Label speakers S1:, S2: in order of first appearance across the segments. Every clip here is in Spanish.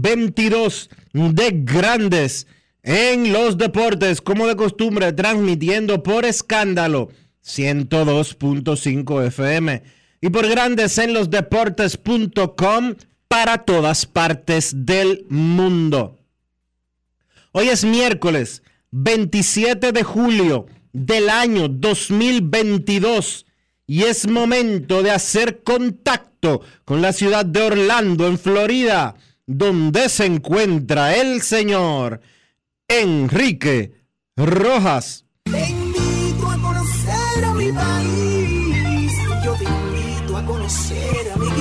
S1: 2822 de Grandes en los Deportes, como de costumbre, transmitiendo por escándalo 102.5 FM y por Grandes en los Deportes.com para todas partes del mundo. Hoy es miércoles 27 de julio del año 2022 y es momento de hacer contacto con la ciudad de Orlando, en Florida, donde se encuentra el señor Enrique Rojas.
S2: Te invito a conocer a mi país. Yo te invito a conocer a mi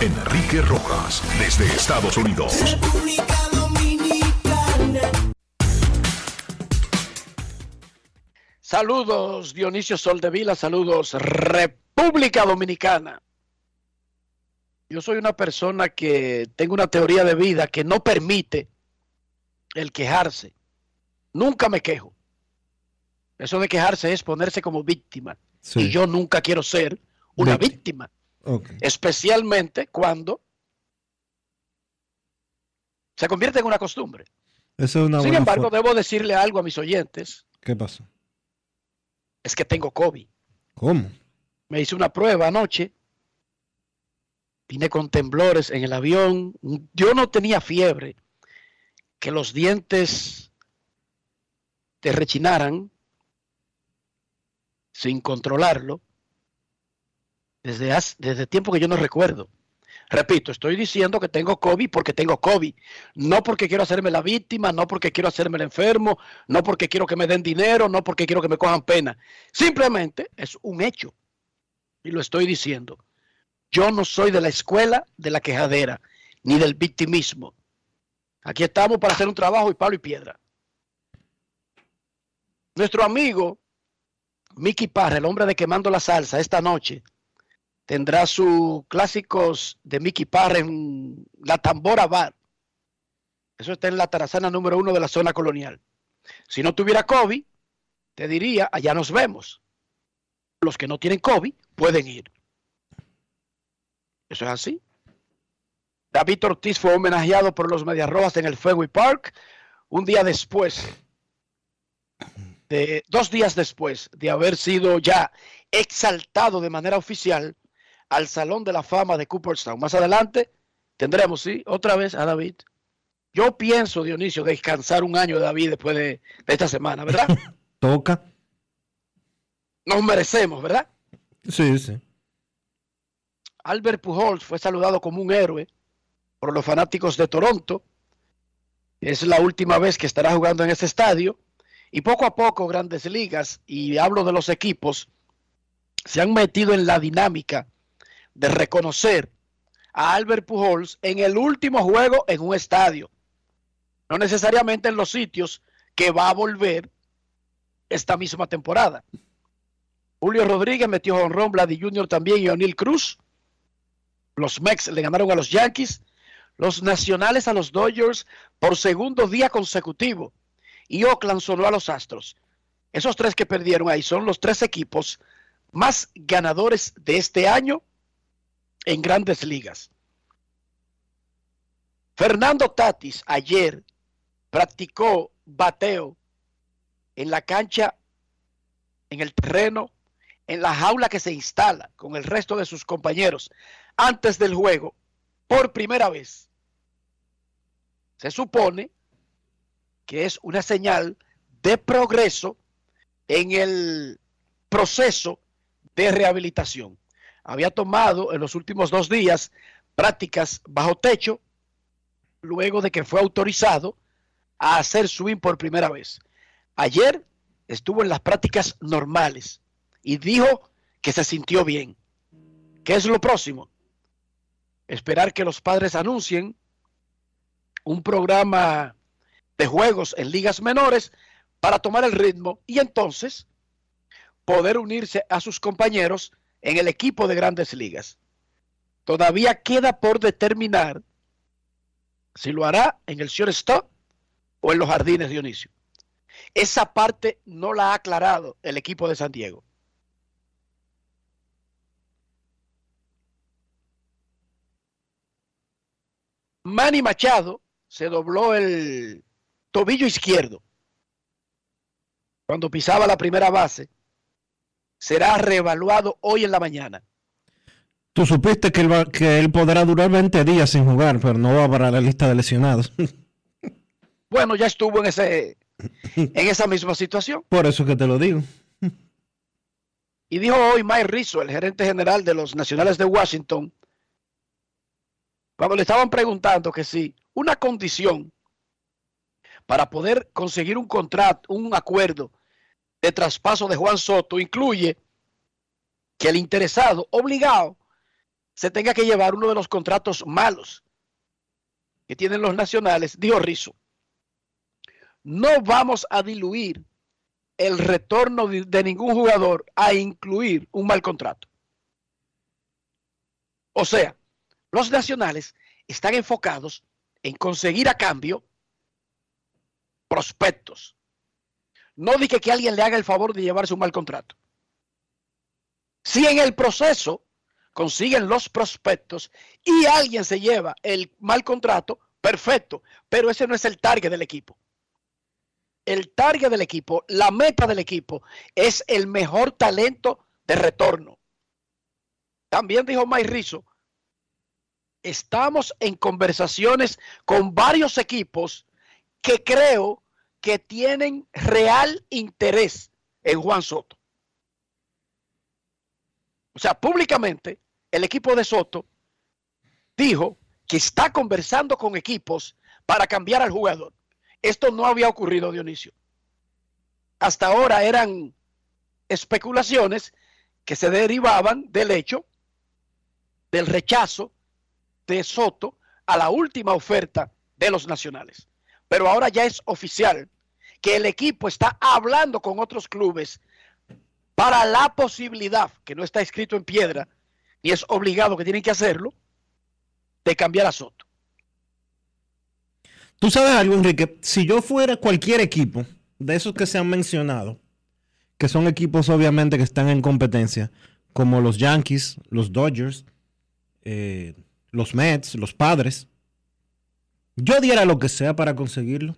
S3: Enrique Rojas, desde Estados Unidos.
S2: República Dominicana.
S4: Saludos Dionisio Soldevila, saludos República Dominicana. Yo soy una persona que tengo una teoría de vida que no permite el quejarse. Nunca me quejo. Eso de quejarse es ponerse como víctima.
S1: Sí.
S4: Y yo nunca quiero ser una
S1: Víctima.
S4: Especialmente cuando se convierte en una costumbre.
S1: Esa es una
S4: Sin embargo, debo decirle algo a mis oyentes.
S1: ¿Qué pasó?
S4: Es que tengo COVID.
S1: ¿Cómo?
S4: Me hice una prueba anoche. Vine con temblores en el avión. Yo no tenía fiebre. Que los dientes te rechinaran sin controlarlo. Desde, desde tiempo que yo no recuerdo. Repito, estoy diciendo que tengo COVID porque tengo COVID. No porque quiero hacerme la víctima, no porque quiero hacerme el enfermo, no porque quiero que me den dinero, no porque quiero que me cojan pena. Simplemente es un hecho. Y lo estoy diciendo. Yo no soy de la escuela de la quejadera, ni del victimismo. Aquí estamos para hacer un trabajo y palo y piedra. Nuestro amigo Mickey Parra, el hombre de Quemando la Salsa, esta noche tendrá sus clásicos de Mickey Parra en la Tambora Bar. Eso está en la tarazana número uno de la zona colonial. Si no tuviera COVID, te diría, allá nos vemos. Los que no tienen COVID pueden ir. Eso es así. David Ortiz fue homenajeado por los Medias Rojas en el Fenway Park un día después, de, dos días después de haber sido ya exaltado de manera oficial al Salón de la Fama de Cooperstown. Más adelante tendremos, sí, otra vez a David. Yo pienso, Dionisio, descansar un año de David después de, de esta semana, ¿verdad?
S1: ¿Toca?
S4: Nos merecemos, ¿verdad?
S1: Sí, sí.
S4: Albert Pujols fue saludado como un héroe por los fanáticos de Toronto. Es la última vez que estará jugando en ese estadio. Y poco a poco grandes ligas, y hablo de los equipos, se han metido en la dinámica de reconocer a Albert Pujols en el último juego en un estadio. No necesariamente en los sitios que va a volver esta misma temporada. Julio Rodríguez metió honrón, Vladi Jr. también y O'Neill Cruz Los Mex le ganaron a los Yankees, los Nacionales a los Dodgers por segundo día consecutivo y Oakland sonó a los Astros. Esos tres que perdieron ahí son los tres equipos más ganadores de este año en grandes ligas. Fernando Tatis ayer practicó bateo en la cancha, en el terreno, en la jaula que se instala con el resto de sus compañeros antes del juego por primera vez. Se supone que es una señal de progreso en el proceso de rehabilitación. Había tomado en los últimos dos días prácticas bajo techo, luego de que fue autorizado a hacer swing por primera vez. Ayer estuvo en las prácticas normales y dijo que se sintió bien. ¿Qué es lo próximo? Esperar que los padres anuncien un programa de juegos en ligas menores para tomar el ritmo y entonces poder unirse a sus compañeros en el equipo de grandes ligas. Todavía queda por determinar si lo hará en el shortstop o en los jardines Dionisio. Esa parte no la ha aclarado el equipo de San Diego. Manny Machado se dobló el tobillo izquierdo cuando pisaba la primera base. Será reevaluado hoy en la mañana.
S1: Tú supiste que él, va, que él podrá durar 20 días sin jugar, pero no va para la lista de lesionados.
S4: Bueno, ya estuvo en ese en esa misma situación.
S1: Por eso que te lo digo.
S4: Y dijo hoy Mike Rizzo, el gerente general de los Nacionales de Washington, cuando le estaban preguntando que si una condición para poder conseguir un contrato, un acuerdo de traspaso de Juan Soto incluye que el interesado obligado se tenga que llevar uno de los contratos malos que tienen los nacionales, dijo Rizzo no vamos a diluir el retorno de, ningún jugador a incluir un mal contrato. O sea, los nacionales están enfocados en conseguir a cambio prospectos. No dije que alguien le haga el favor de llevarse un mal contrato. Si en el proceso consiguen los prospectos y alguien se lleva el mal contrato, perfecto, pero ese no es el target del equipo el target del equipo, la meta del equipo es el mejor talento de retorno. También dijo Mike Rizzo, estamos en conversaciones con varios equipos que creo que tienen real interés en Juan Soto. O sea, públicamente, el equipo de Soto dijo que está conversando con equipos para cambiar al jugador. Esto no había ocurrido, Dionisio. Hasta ahora eran especulaciones que se derivaban del hecho del rechazo de Soto a la última oferta de los nacionales. Pero ahora ya es oficial que el equipo está hablando con otros clubes para la posibilidad, que no está escrito en piedra, ni es obligado que tienen que hacerlo, de cambiar a Soto.
S1: Tú sabes algo, Enrique, si yo fuera cualquier equipo de esos que se han mencionado, que son equipos obviamente que están en competencia, como los Yankees, los Dodgers, eh, los Mets, los Padres, yo diera lo que sea para conseguirlo.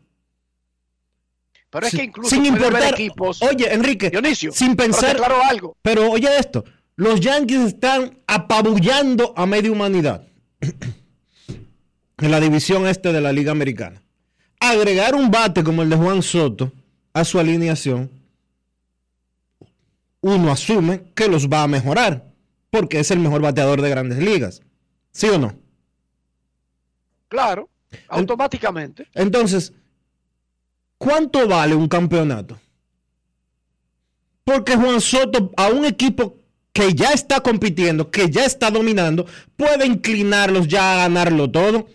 S4: Pero es que incluso
S1: sin importar,
S4: equipos.
S1: Oye, Enrique,
S4: Dionisio,
S1: sin pensar.
S4: Pero, claro algo.
S1: pero oye esto: los Yankees están apabullando a media humanidad en la división este de la Liga Americana. Agregar un bate como el de Juan Soto a su alineación, uno asume que los va a mejorar, porque es el mejor bateador de grandes ligas. ¿Sí o no?
S4: Claro, automáticamente.
S1: Entonces, ¿cuánto vale un campeonato? Porque Juan Soto a un equipo que ya está compitiendo, que ya está dominando, puede inclinarlos ya a ganarlo todo.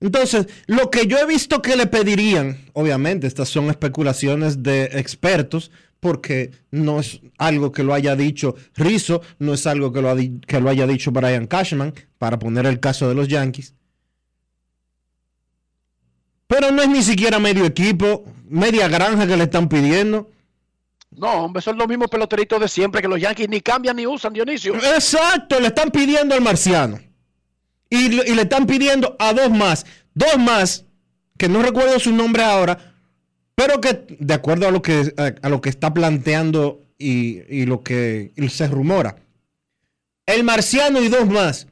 S1: Entonces, lo que yo he visto que le pedirían, obviamente, estas son especulaciones de expertos, porque no es algo que lo haya dicho Rizzo, no es algo que lo, que lo haya dicho Brian Cashman, para poner el caso de los Yankees. Pero no es ni siquiera medio equipo, media granja que le están pidiendo.
S4: No, hombre, son los mismos peloteritos de siempre que los Yankees ni cambian ni usan, Dionisio.
S1: Exacto, le están pidiendo al marciano. Y, y le están pidiendo a dos más. Dos más, que no recuerdo su nombre ahora, pero que de acuerdo a lo que, a, lo que está planteando y, lo que se rumora, el marciano y dos más,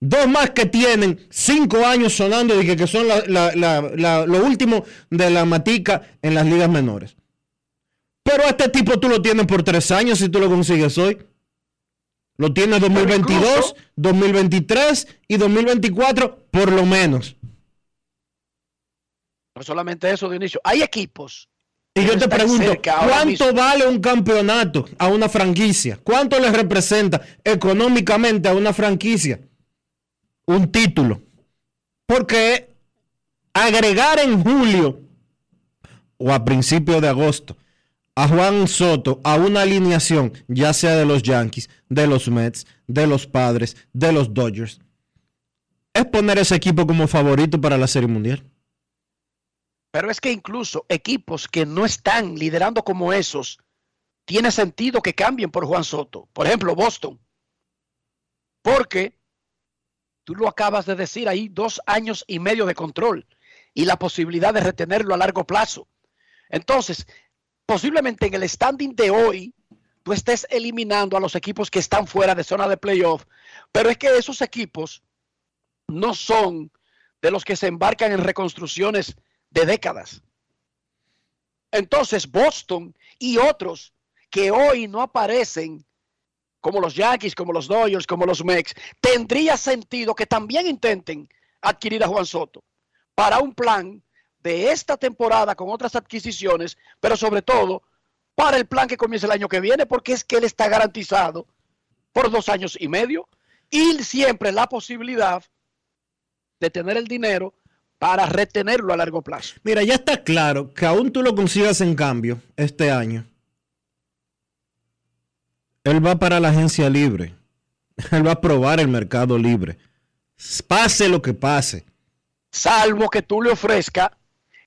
S1: dos más que tienen cinco años sonando y que, son lo último de la matica en las ligas menores. Pero este tipo tú lo tienes por tres años si tú lo consigues hoy. Lo tienes 2022, 2023 y 2024 por lo menos.
S4: No solamente eso, Dionisio. Hay equipos.
S1: Y yo te pregunto, ¿cuánto vale un campeonato a una franquicia? ¿Cuánto le representa económicamente a una franquicia un título? Porque agregar en julio o a principios de agosto a Juan Soto a una alineación, ya sea de los Yankees, de los Mets, de los Padres, de los Dodgers, es poner ese equipo como favorito para la Serie Mundial.
S4: Pero es que incluso equipos que no están liderando como esos, tiene sentido que cambien por Juan Soto. Por ejemplo, Boston. Porque tú lo acabas de decir ahí, dos años y medio de control y la posibilidad de retenerlo a largo plazo. Entonces, posiblemente en el standing de hoy, tú estés eliminando a los equipos que están fuera de zona de playoff, pero es que esos equipos no son de los que se embarcan en reconstrucciones de décadas. Entonces Boston y otros que hoy no aparecen, como los Yankees, como los Dodgers, como los Mex, tendría sentido que también intenten adquirir a Juan Soto para un plan de esta temporada con otras adquisiciones, pero sobre todo para el plan que comienza el año que viene, porque es que él está garantizado por dos años y medio y siempre la posibilidad de tener el dinero para retenerlo a largo plazo.
S1: Mira, ya está claro que aún tú lo consigas en cambio este año. Él va para la agencia libre. Él va a probar el mercado libre. Pase lo que pase.
S4: Salvo que tú le ofrezcas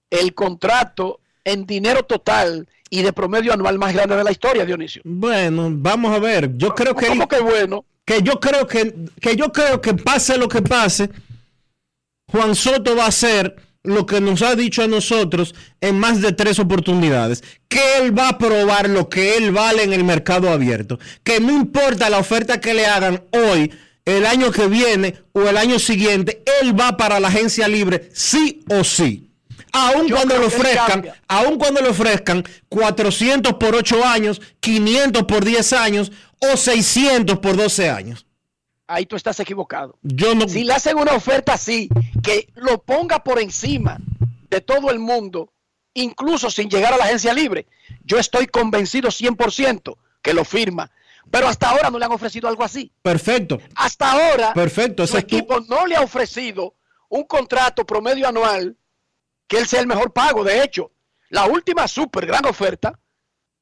S4: el contrato en dinero total y de promedio anual más grande de la historia, Dionisio.
S1: Bueno, vamos a ver. Yo creo que.
S4: ¿Cómo que bueno?
S1: Que yo creo que, que yo creo que pase lo que pase Juan Soto va a hacer lo que nos ha dicho a nosotros en más de tres oportunidades, que él va a probar lo que él vale en el mercado abierto, que no importa la oferta que le hagan hoy, el año que viene o el año siguiente, él va para la agencia libre sí o sí. Aun cuando le ofrezcan, aun cuando le ofrezcan 400 por 8 años, 500 por 10 años o 600 por 12 años.
S4: Ahí tú estás equivocado.
S1: Yo no...
S4: Si le hacen una oferta así, que lo ponga por encima de todo el mundo, incluso sin llegar a la agencia libre, yo estoy convencido 100% que lo firma. Pero hasta ahora no le han ofrecido algo así.
S1: Perfecto.
S4: Hasta ahora,
S1: Perfecto.
S4: su equipo no le ha ofrecido un contrato promedio anual que él sea el mejor pago. De hecho, la última super gran oferta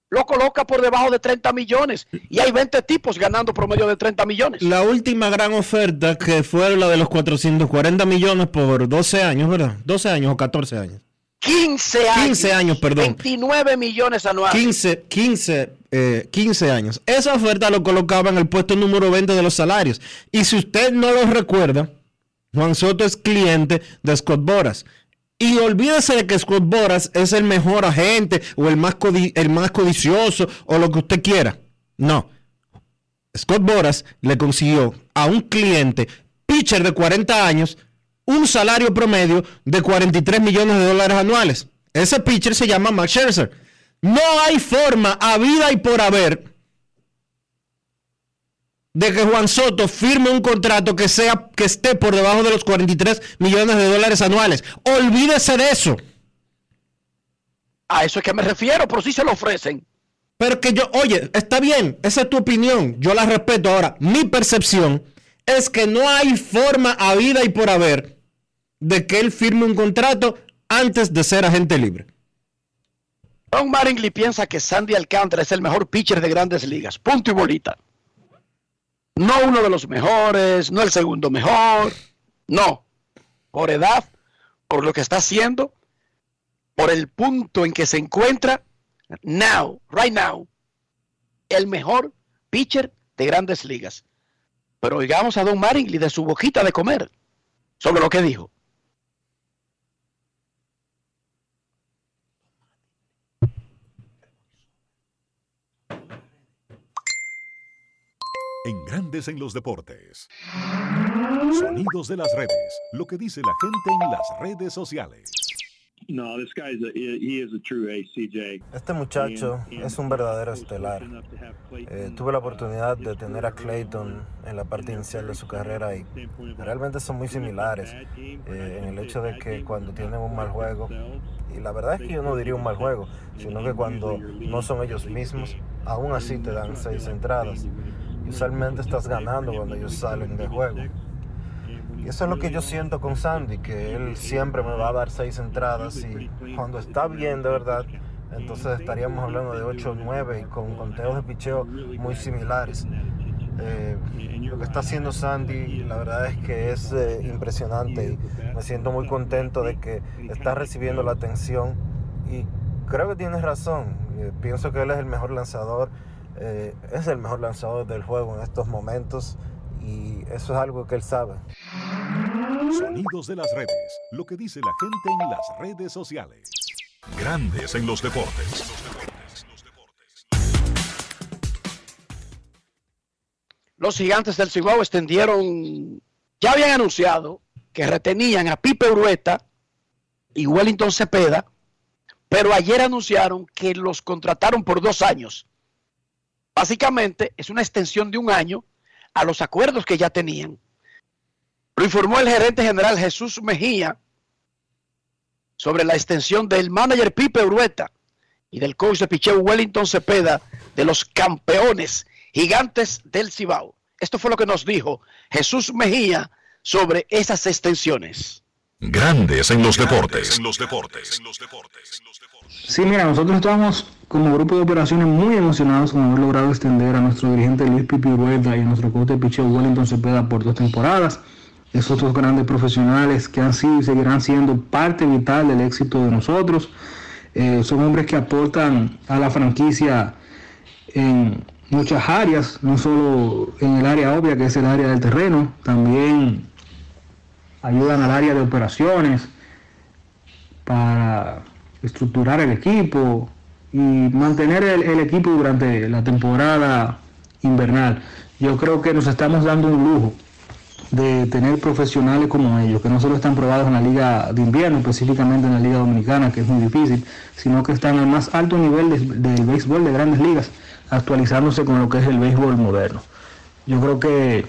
S4: lo coloca por debajo de 30 millones y hay 20 tipos ganando promedio de 30 millones.
S1: La última gran oferta que fue la de los 440 millones por 12 años, ¿verdad? 12 años o 14 años.
S4: 15 años.
S1: 15 años, perdón.
S4: 29 millones anuales.
S1: 15, 15, eh, 15 años. Esa oferta lo colocaba en el puesto número 20 de los salarios. Y si usted no lo recuerda, Juan Soto es cliente de Scott Boras. Y olvídese de que Scott Boras es el mejor agente o el más, el más codicioso o lo que usted quiera. No. Scott Boras le consiguió a un cliente, pitcher de 40 años, un salario promedio de 43 millones de dólares anuales. Ese pitcher se llama Max Scherzer. No hay forma, a vida y por haber, de que Juan Soto firme un contrato que sea que esté por debajo de los 43 millones de dólares anuales. Olvídese de eso.
S4: A eso es que me refiero, pero si se lo ofrecen.
S1: Pero que yo, oye, está bien, esa es tu opinión, yo la respeto. Ahora, mi percepción es que no hay forma a vida y por haber de que él firme un contrato antes de ser agente libre.
S4: Don Maringly piensa que Sandy Alcántara es el mejor pitcher de grandes ligas. Punto y bolita. No uno de los mejores, no el segundo mejor. No. Por edad, por lo que está haciendo, por el punto en que se encuentra, now, right now, el mejor pitcher de grandes ligas. Pero oigamos a Don Maringly de su boquita de comer sobre lo que dijo.
S5: En Grandes en los Deportes. Sonidos de las redes. Lo que dice la gente en las redes sociales.
S6: No, this guy's a, he is a true ace, CJ.
S7: Este muchacho es un verdadero estelar. Eh, tuve la oportunidad de tener a Clayton en la parte inicial de su carrera y realmente son muy similares eh, en el hecho de que cuando tienen un mal juego, y la verdad es que yo no diría un mal juego, sino que cuando no son ellos mismos, aún así te dan seis entradas. Usualmente estás ganando cuando ellos salen de juego. Y eso es lo que yo siento con Sandy, que él siempre me va a dar seis entradas y cuando está bien de verdad, entonces estaríamos hablando de 8 o 9 y con conteos de picheo muy similares. Eh, lo que está haciendo Sandy, la verdad es que es eh, impresionante y me siento muy contento de que está recibiendo la atención y creo que tienes razón. Eh, pienso que él es el mejor lanzador, eh, es el mejor lanzador del juego en estos momentos y eso es algo que él sabe.
S5: Sonidos de las redes. Lo que dice la gente en las redes sociales. Grandes en los deportes.
S4: Los gigantes del Cibao extendieron, ya habían anunciado que retenían a Pipe Urueta y Wellington Cepeda, pero ayer anunciaron que los contrataron por dos años. Básicamente es una extensión de un año a los acuerdos que ya tenían. Lo informó el gerente general Jesús Mejía sobre la extensión del manager Pipe Urueta y del coach de picheo Wellington Cepeda de los campeones gigantes del Cibao. Esto fue lo que nos dijo Jesús Mejía sobre esas extensiones.
S5: Grandes en los deportes. En los deportes.
S8: Sí, mira, nosotros estamos como grupo de operaciones muy emocionados con haber logrado extender a nuestro dirigente Luis Pipi Urueta y a nuestro coach de Wellington Cepeda por dos temporadas. Esos dos grandes profesionales que han sido y seguirán siendo parte vital del éxito de nosotros. Eh, son hombres que aportan a la franquicia en muchas áreas, no solo en el área obvia que es el área del terreno, también ayudan al área de operaciones para estructurar el equipo y mantener el, equipo durante la temporada invernal. Yo creo que nos estamos dando un lujo de tener profesionales como ellos, que no solo están probados en la liga de invierno, específicamente en la liga dominicana, que es muy difícil, sino que están al más alto nivel de- del béisbol de grandes ligas, actualizándose con lo que es el béisbol moderno. Yo creo que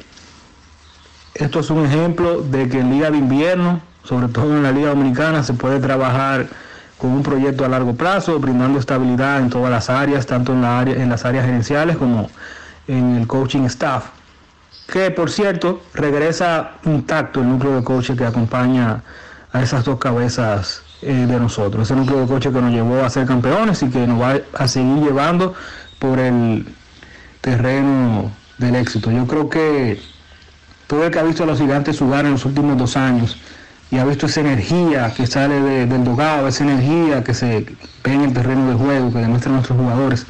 S8: esto es un ejemplo de que en liga de invierno, sobre todo en la liga dominicana, se puede trabajar con un proyecto a largo plazo, brindando estabilidad en todas las áreas, tanto en, la área, en las áreas gerenciales como en el coaching staff que por cierto regresa intacto el núcleo de coche que acompaña a esas dos cabezas eh, de nosotros, ese núcleo de coche que nos llevó a ser campeones y que nos va a seguir llevando por el terreno del éxito. Yo creo que todo el que ha visto a los gigantes jugar en los últimos dos años y ha visto esa energía que sale de- del dogado, esa energía que se ve en el terreno de juego, que demuestran nuestros jugadores,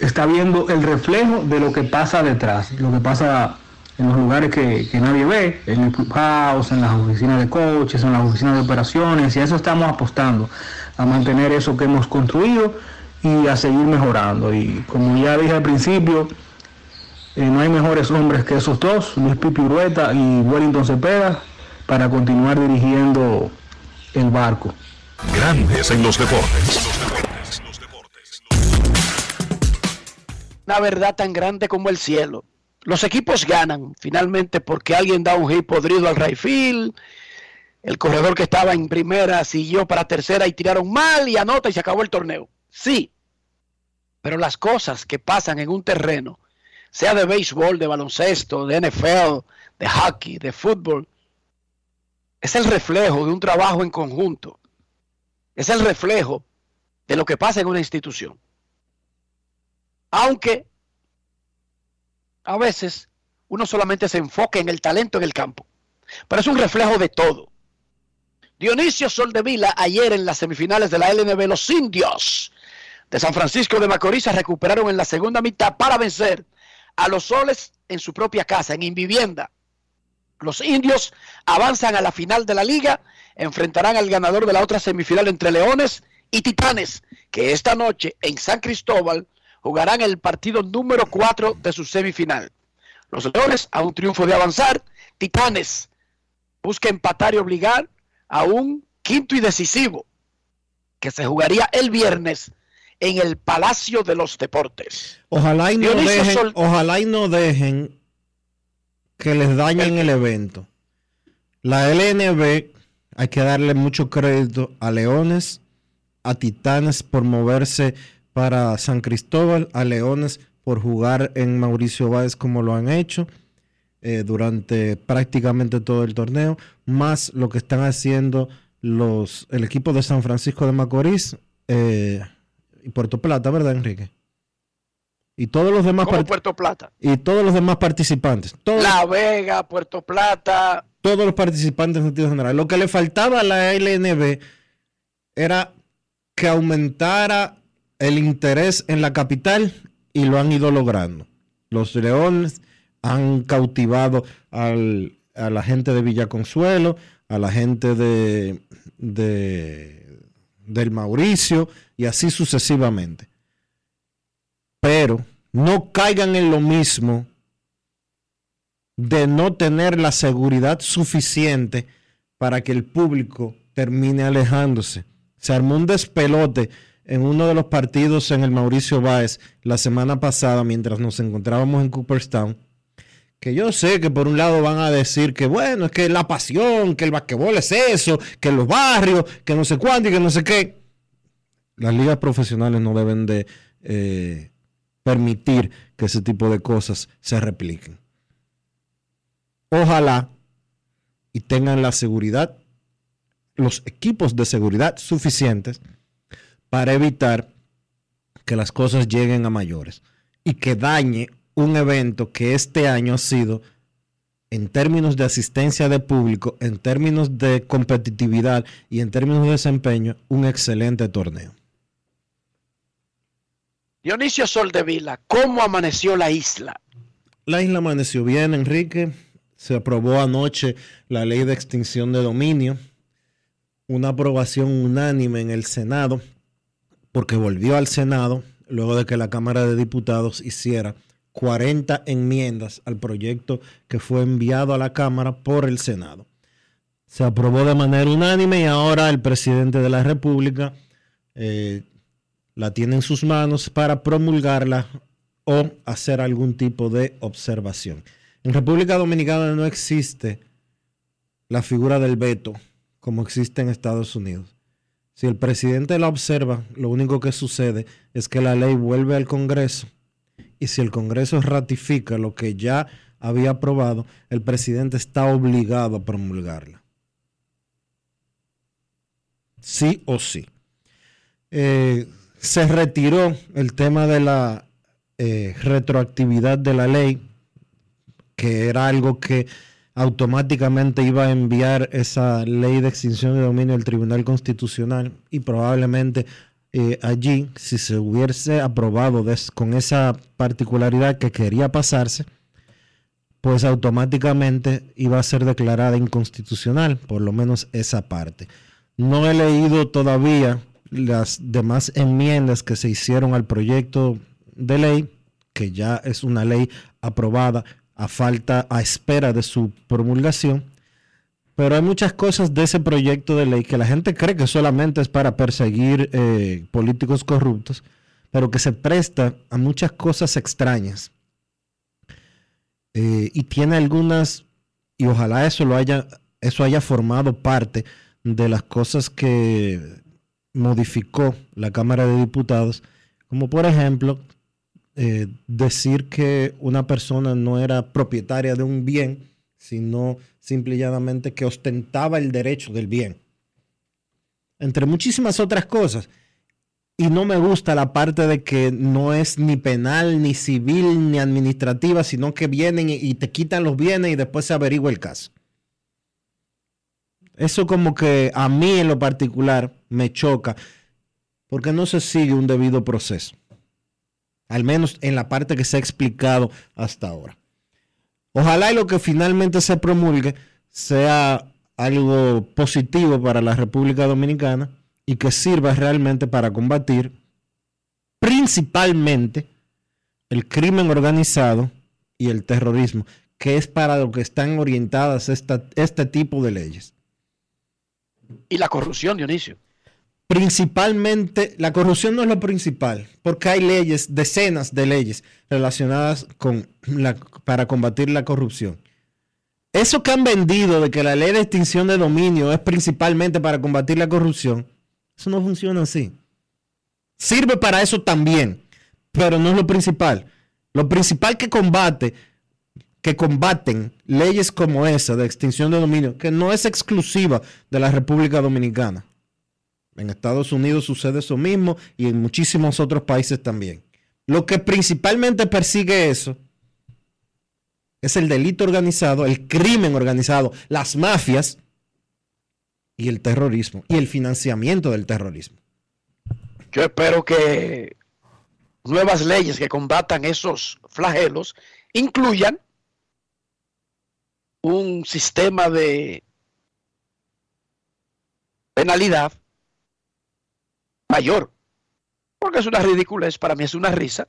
S8: está viendo el reflejo de lo que pasa detrás, lo que pasa en los lugares que, que nadie ve, en el clubhouse, en las oficinas de coaches, en las oficinas de operaciones, y a eso estamos apostando, a mantener eso que hemos construido y a seguir mejorando. Y como ya dije al principio, eh, no hay mejores hombres que esos dos, Luis Pipi Urueta y Wellington Cepeda, para continuar dirigiendo el barco.
S5: Grandes en los deportes.
S4: Una verdad tan grande como el cielo. Los equipos ganan finalmente porque alguien da un hit podrido al right field. El corredor que estaba en primera siguió para tercera y tiraron mal y anota y se acabó el torneo. Sí, pero las cosas que pasan en un terreno, sea de béisbol, de baloncesto, de NFL, de hockey, de fútbol, es el reflejo de un trabajo en conjunto. Es el reflejo de lo que pasa en una institución. Aunque a veces uno solamente se enfoca en el talento en el campo, pero es un reflejo de todo. Dionisio Soldevila, ayer en las semifinales de la LNB, los indios de San Francisco de Macorís se recuperaron en la segunda mitad para vencer a los soles en su propia casa, en Invivienda. Los indios avanzan a la final de la liga, enfrentarán al ganador de la otra semifinal entre Leones y Titanes, que esta noche en San Cristóbal jugarán el partido número 4 de su semifinal. Los Leones a un triunfo de avanzar, Titanes busca empatar y obligar a un quinto y decisivo que se jugaría el viernes en el Palacio de los Deportes.
S1: Ojalá y no,
S4: Dionisio
S1: dejen,
S4: Sol-
S1: ojalá y no dejen que les dañen el evento. La LNB hay que darle mucho crédito a Leones, a Titanes por moverse para San Cristóbal, a Leones por jugar en Mauricio Báez como lo han hecho eh, durante prácticamente todo el torneo, más lo que están haciendo los el equipo de San Francisco de Macorís eh, y Puerto Plata, ¿verdad, Enrique? Y todos los demás
S4: Como
S1: part-
S4: Puerto Plata.
S1: y todos los demás participantes, todos,
S4: La Vega, Puerto Plata,
S1: todos los participantes en sentido general. Lo que le faltaba a la LNB era que aumentara el interés en la capital y lo han ido logrando. Los Leones han cautivado al- a la gente de Villa Consuelo, a la gente de, de- del Mauricio y así sucesivamente. Pero no caigan en lo mismo de no tener la seguridad suficiente para que el público termine alejándose. Se armó un despelote en uno de los partidos en el Mauricio Báez la semana pasada mientras nos encontrábamos en Cooperstown. Que yo sé que por un lado van a decir que bueno, es que la pasión, que el basquetbol es eso, que los barrios, que no sé cuánto y que no sé qué. Las ligas profesionales no deben de eh, permitir que ese tipo de cosas se repliquen ojalá y tengan la seguridad, los equipos de seguridad suficientes para evitar que las cosas lleguen a mayores y que dañe un evento que este año ha sido, en términos de asistencia de público, en términos de competitividad y en términos de desempeño, un excelente torneo.
S4: Dionisio Soldevila, ¿cómo amaneció la isla?
S1: La isla amaneció bien, Enrique. Se aprobó anoche la ley de extinción de dominio. Una aprobación unánime en el Senado, porque volvió al Senado luego de que la Cámara de Diputados hiciera 40 enmiendas al proyecto que fue enviado a la Cámara por el Senado. Se aprobó de manera unánime y ahora el presidente de la República eh, la tiene en sus manos para promulgarla o hacer algún tipo de observación. En República Dominicana no existe la figura del veto como existe en Estados Unidos. Si el presidente la observa, lo único que sucede es que la ley vuelve al Congreso y si el Congreso ratifica lo que ya había aprobado, el presidente está obligado a promulgarla. Sí o sí. Eh, se retiró el tema de la eh, retroactividad de la ley, que era algo que automáticamente iba a enviar esa ley de extinción de dominio al Tribunal Constitucional y probablemente eh, allí, si se hubiese aprobado con esa particularidad que quería pasarse, pues automáticamente iba a ser declarada inconstitucional, por lo menos esa parte. No he leído todavía las demás enmiendas que se hicieron al proyecto de ley, que ya es una ley aprobada a falta, a espera de su promulgación. Pero hay muchas cosas de ese proyecto de ley que la gente cree que solamente es para perseguir eh, políticos corruptos, pero que se presta a muchas cosas extrañas. Eh, y tiene algunas, y ojalá eso lo haya, eso haya formado parte de las cosas que modificó la Cámara de Diputados, como por ejemplo eh, decir que una persona no era propietaria de un bien, sino simple y llanamente que ostentaba el derecho del bien. Entre muchísimas otras cosas. Y no me gusta la parte de que no es ni penal, ni civil, ni administrativa, sino que vienen y te quitan los bienes y después se averigua el caso. Eso como que a mí en lo particular me choca, porque no se sigue un debido proceso. Al menos en la parte que se ha explicado hasta ahora. Ojalá y lo que finalmente se promulgue sea algo positivo para la República Dominicana y que sirva realmente para combatir principalmente el crimen organizado y el terrorismo, que es para lo que están orientadas este tipo de leyes.
S4: Y la corrupción, Dionisio.
S1: Principalmente, la corrupción no es lo principal, porque hay leyes, decenas de leyes relacionadas con la, para combatir la corrupción. Eso que han vendido de que la ley de extinción de dominio es principalmente para combatir la corrupción, eso no funciona así. Sirve para eso también, pero no es lo principal. Lo principal que combate, que combaten leyes como esa de extinción de dominio, que no es exclusiva de la República Dominicana. En Estados Unidos sucede eso mismo y en muchísimos otros países también. Lo que principalmente persigue eso es el delito organizado, el crimen organizado, las mafias y el terrorismo y el financiamiento del terrorismo.
S4: Yo espero que nuevas leyes que combatan esos flagelos incluyan un sistema de penalidad mayor. Porque es una ridiculez, para mí es una risa.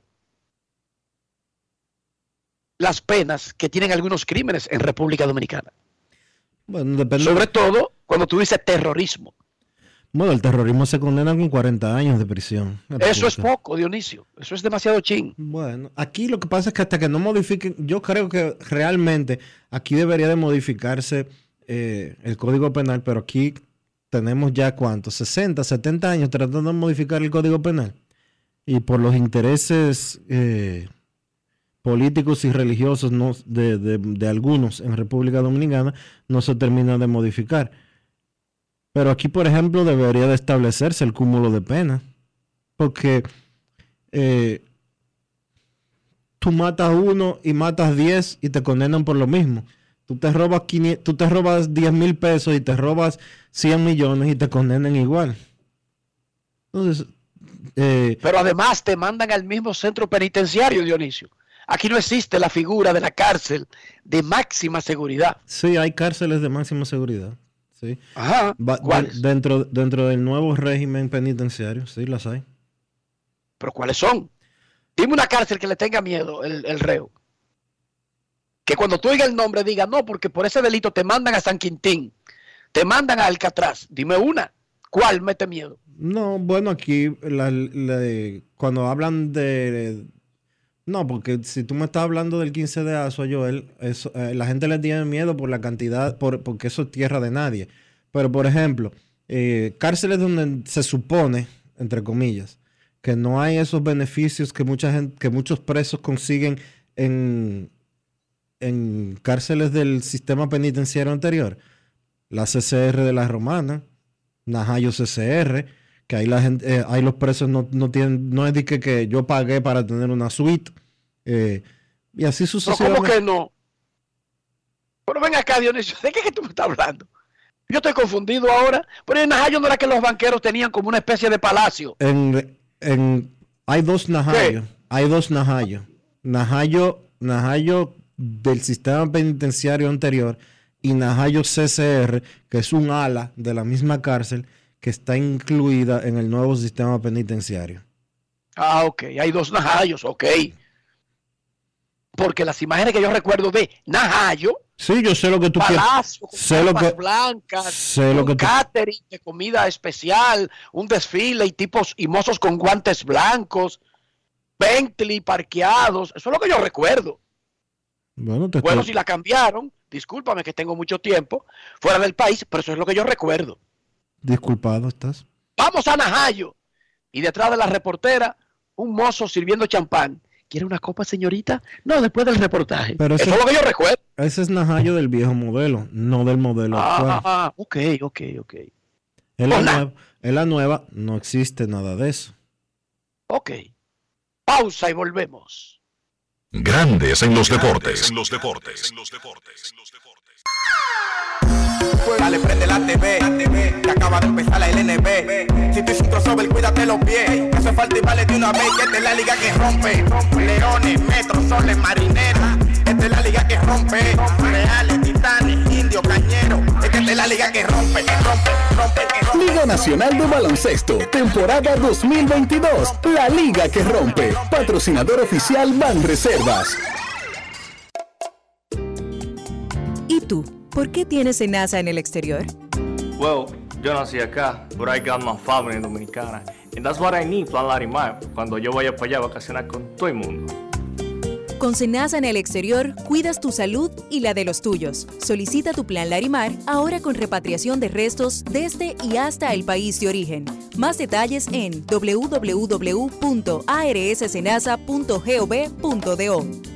S4: Las penas que tienen algunos crímenes en República Dominicana. Sobre todo cuando tú dices terrorismo.
S1: Bueno, el terrorismo se condena con 40 años de prisión.
S4: Eso es poco, Dionisio. Eso es demasiado ching.
S1: Bueno, aquí lo que pasa es que hasta que no modifiquen, yo creo que realmente aquí debería de modificarse eh, el Código Penal, pero aquí tenemos ya cuántos, 60, 70 años tratando de modificar el Código Penal. Y por los intereses eh, políticos y religiosos de, algunos en República Dominicana no se termina de modificar. Pero aquí, por ejemplo, debería de establecerse el cúmulo de pena. Porque eh, tú matas uno y matas diez y te condenan por lo mismo. Tú te robas, tú te robas 10 mil pesos y te robas 100 millones y te condenan igual.
S4: Entonces, eh, Pero además te mandan al mismo centro penitenciario, Dionisio. Aquí no existe la figura de la cárcel de máxima seguridad.
S1: Sí, hay cárceles de máxima seguridad. Sí. Ajá. dentro, dentro del nuevo régimen penitenciario, sí, las hay.
S4: ¿Pero cuáles son? Dime una cárcel que le tenga miedo el, el reo que cuando tú oigas el nombre diga, no, porque por ese delito te mandan a San Quintín, te mandan a Alcatraz. Dime una, ¿cuál mete miedo?
S1: No, bueno, aquí cuando hablan de... No, porque si tú me estás hablando del 15 de Aso, Joel, eso, eh, la gente le tiene miedo por la cantidad, por, porque eso es tierra de nadie. Pero, por ejemplo, eh, cárceles donde se supone, entre comillas, que no hay esos beneficios que, que muchos presos consiguen en, en cárceles del sistema penitenciario anterior, la CCR de la Romana, Najayo CCR, que ahí la gente, eh, ahí los presos no, tienen, no es de que, yo pagué para tener una suite, eh, y así sucesivamente.
S4: ¿Cómo que no? Pero ven acá, Dionisio, ¿de qué, que tú me estás hablando? Yo estoy confundido ahora. Pero en Najayo no era que los banqueros tenían como una especie de palacio.
S1: En, en hay dos Najayo. Hay dos Najayo. Najayo, Najayo del sistema penitenciario anterior y Najayo CCR, que es un ala de la misma cárcel que está incluida en el nuevo sistema penitenciario.
S4: Ah, ok, hay dos Najayos, ok. Porque las imágenes que yo recuerdo de Najayo.
S1: Sí, yo sé lo que tú
S4: quieres. Sé lo que blancas, sé lo que catering de comida especial, un desfile y tipos y mozos con guantes blancos, Bentley parqueados. Eso es lo que yo recuerdo. Bueno, si la cambiaron, discúlpame que tengo mucho tiempo fuera del país, pero eso es lo que yo recuerdo.
S1: Disculpado estás.
S4: Vamos a Najayo. Y detrás de la reportera, un mozo sirviendo champán. ¿Quiere una copa, señorita? No, después del reportaje. Pero eso es lo que yo recuerdo.
S1: Ese es Najayo del viejo modelo, no del modelo
S4: ah, actual. Ah, ok, ok, ok.
S1: En la, nueva, en la nueva no existe nada de eso.
S4: Ok. Pausa y volvemos.
S5: Grandes en los deportes. En los deportes.
S9: Dale, prende la TV, que acaba de empezar la LNB. Si tú hiciste un crossover, cuídate los pies. Que hace falta y vale de una vez, que esta es la liga que rompe. Leones, metros, soles, marineras. Esta es la liga que rompe. Reales, titanes, indios, cañeros. Es esta es la liga que rompe, que rompe, rompe, que rompe.
S10: Liga Nacional de Baloncesto, temporada 2022. La liga que rompe. Patrocinador oficial Banreservas.
S11: ¿Y tú? ¿Por qué tienes NASA en el exterior?
S12: Well, yo nací acá, but I got my family dominicana. And that's what I need, Plan Larimar, cuando yo vaya para allá a vacacionar con todo el mundo.
S11: Con Senasa en el exterior, cuidas tu salud y la de los tuyos. Solicita tu plan Larimar ahora con repatriación de restos desde y hasta el país de origen. Más detalles en www.arssenasa.gov.do.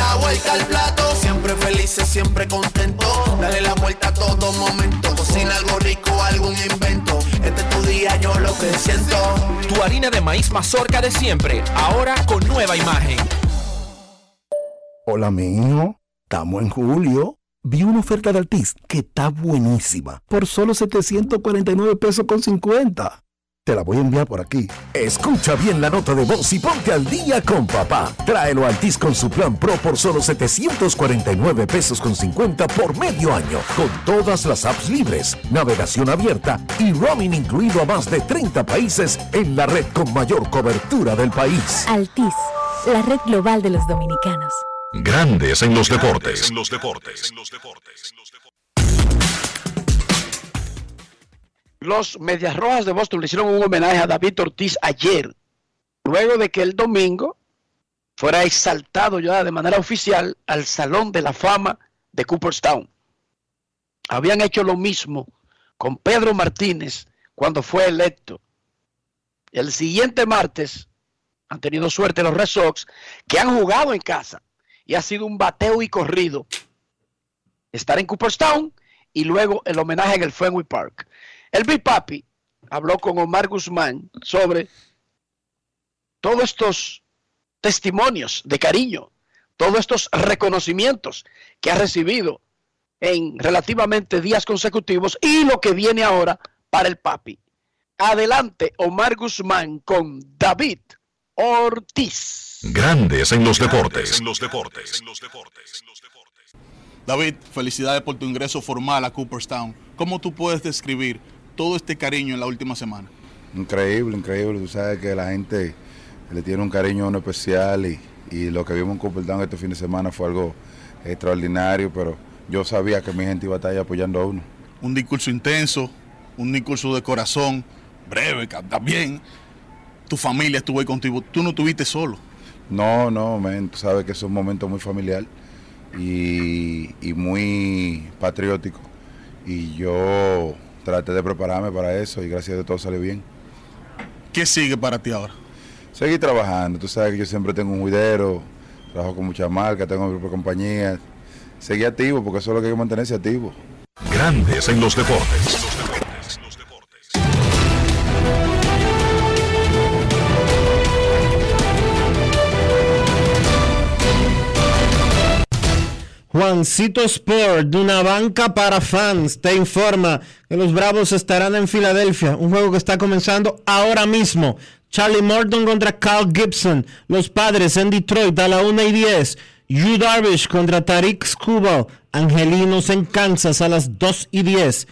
S9: La vuelta al plato, siempre felices, siempre contento. Dale la vuelta a todo momento. Cocina algo rico, algún invento. Este es tu día, yo lo que siento.
S13: Tu harina de maíz mazorca de siempre, ahora con nueva imagen.
S10: Hola, mi hijo. Estamos en julio. Vi una oferta de Altis que está buenísima. Por solo 749 pesos con 50. Te la voy a enviar por aquí. Escucha bien la nota de voz y ponte al día con papá. Tráelo a Altis con su plan Pro por solo 749 pesos con 50 por medio año. Con todas las apps libres, navegación abierta y roaming incluido a más de 30 países en la red con mayor cobertura del país.
S14: Altis, la red global de los dominicanos.
S5: Grandes en los deportes. En los deportes.
S4: Los Medias Rojas de Boston le hicieron un homenaje a David Ortiz ayer, luego de que el domingo fuera exaltado ya de manera oficial al Salón de la Fama de Cooperstown. Habían hecho lo mismo con Pedro Martínez cuando fue electo. El siguiente martes han tenido suerte los Red Sox que han jugado en casa y ha sido un bateo y corrido estar en Cooperstown y luego el homenaje en el Fenway Park. El Big Papi habló con Omar Guzmán sobre todos estos testimonios de cariño, todos estos reconocimientos que ha recibido en relativamente días consecutivos y lo que viene ahora para el Papi. Adelante, Omar Guzmán con David Ortiz.
S5: Grandes en los deportes. En los deportes.
S15: David, felicidades por tu ingreso formal a Cooperstown. ¿Cómo tú puedes describir todo este cariño en la última semana?
S16: Increíble, increíble. Tú sabes que la gente le tiene un cariño a uno especial y, y lo que vimos en Cooperstown este fin de semana fue algo extraordinario, pero yo sabía que mi gente iba a estar ahí apoyando a uno.
S15: Un discurso intenso, un discurso de corazón, breve también. Tu familia estuvo ahí contigo, tú no estuviste solo.
S16: No, no, men, tú sabes que es un momento muy familiar y, y muy patriótico. Y yo traté de prepararme para eso y gracias a Dios todo salió bien.
S15: ¿Qué sigue para ti ahora?
S16: Seguir trabajando, tú sabes que yo siempre tengo un juidero, trabajo con muchas marcas, tengo mi propia compañía. Seguir activo, porque eso es lo que hay que mantenerse activo.
S5: Grandes en los deportes.
S1: Juancito Sport, de una banca para fans, te informa que los Bravos estarán en Filadelfia, un juego que está comenzando ahora mismo. Charlie Morton contra Carl Gibson, los padres en Detroit a la 1 y 10. Yu Darvish contra Tariq Skubal, Angelinos en Kansas a las 2 y 10.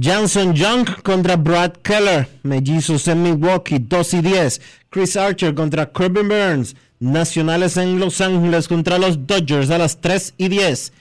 S1: Johnson Young contra Brad Keller, Mellizos en Milwaukee, 2 y 10. Chris Archer contra Kirby Burns, Nacionales en Los Ángeles contra los Dodgers a las 3 y 10.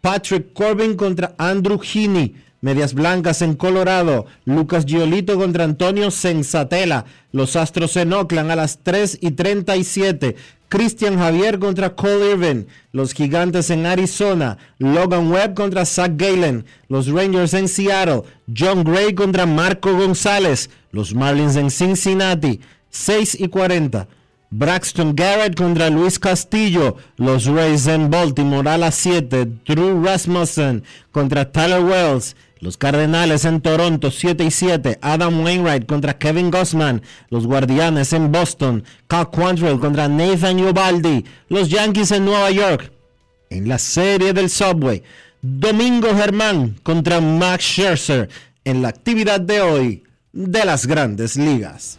S1: Patrick Corbin contra Andrew Heaney, Medias Blancas en Colorado. Lucas Giolito contra Antonio Sensatela. Los Astros en Oakland a las 3 y 37. Christian Javier contra Cole Irvin. Los Gigantes en Arizona. Logan Webb contra Zach Galen. Los Rangers en Seattle. John Gray contra Marco González. Los Marlins en Cincinnati. 6 y 40. Braxton Garrett contra Luis Castillo. Los Rays en Baltimore a las 7. Drew Rasmussen contra Tyler Wells. Los Cardenales en Toronto 7 y 7. Adam Wainwright contra Kevin Gossman. Los Guardianes en Boston. Cal Quantrill contra Nathan Ubaldi. Los Yankees en Nueva York. En la serie del Subway. Domingo Germán contra Max Scherzer. En la actividad de hoy de las grandes ligas.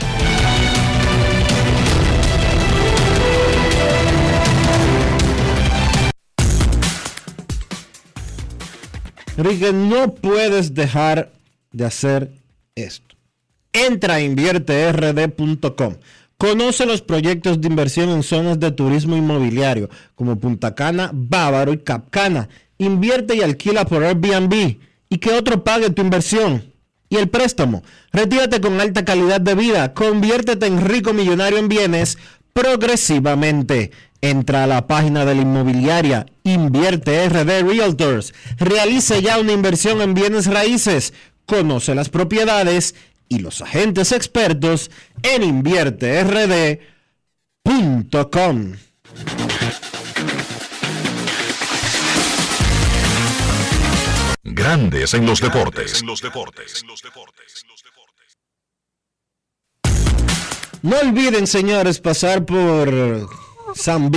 S1: Enrique, no puedes dejar de hacer esto. Entra a invierterd.com. Conoce los proyectos de inversión en zonas de turismo inmobiliario como Punta Cana, Bávaro y Capcana. Invierte y alquila por Airbnb y que otro pague tu inversión. Y el préstamo. Retírate con alta calidad de vida. Conviértete en rico millonario en bienes progresivamente. Entra a la página de la inmobiliaria Invierte RD Realtors. Realice ya una inversión en bienes raíces. Conoce las propiedades y los agentes expertos en invierterd.com.
S5: Grandes en los deportes.
S1: No olviden, señores, pasar por San.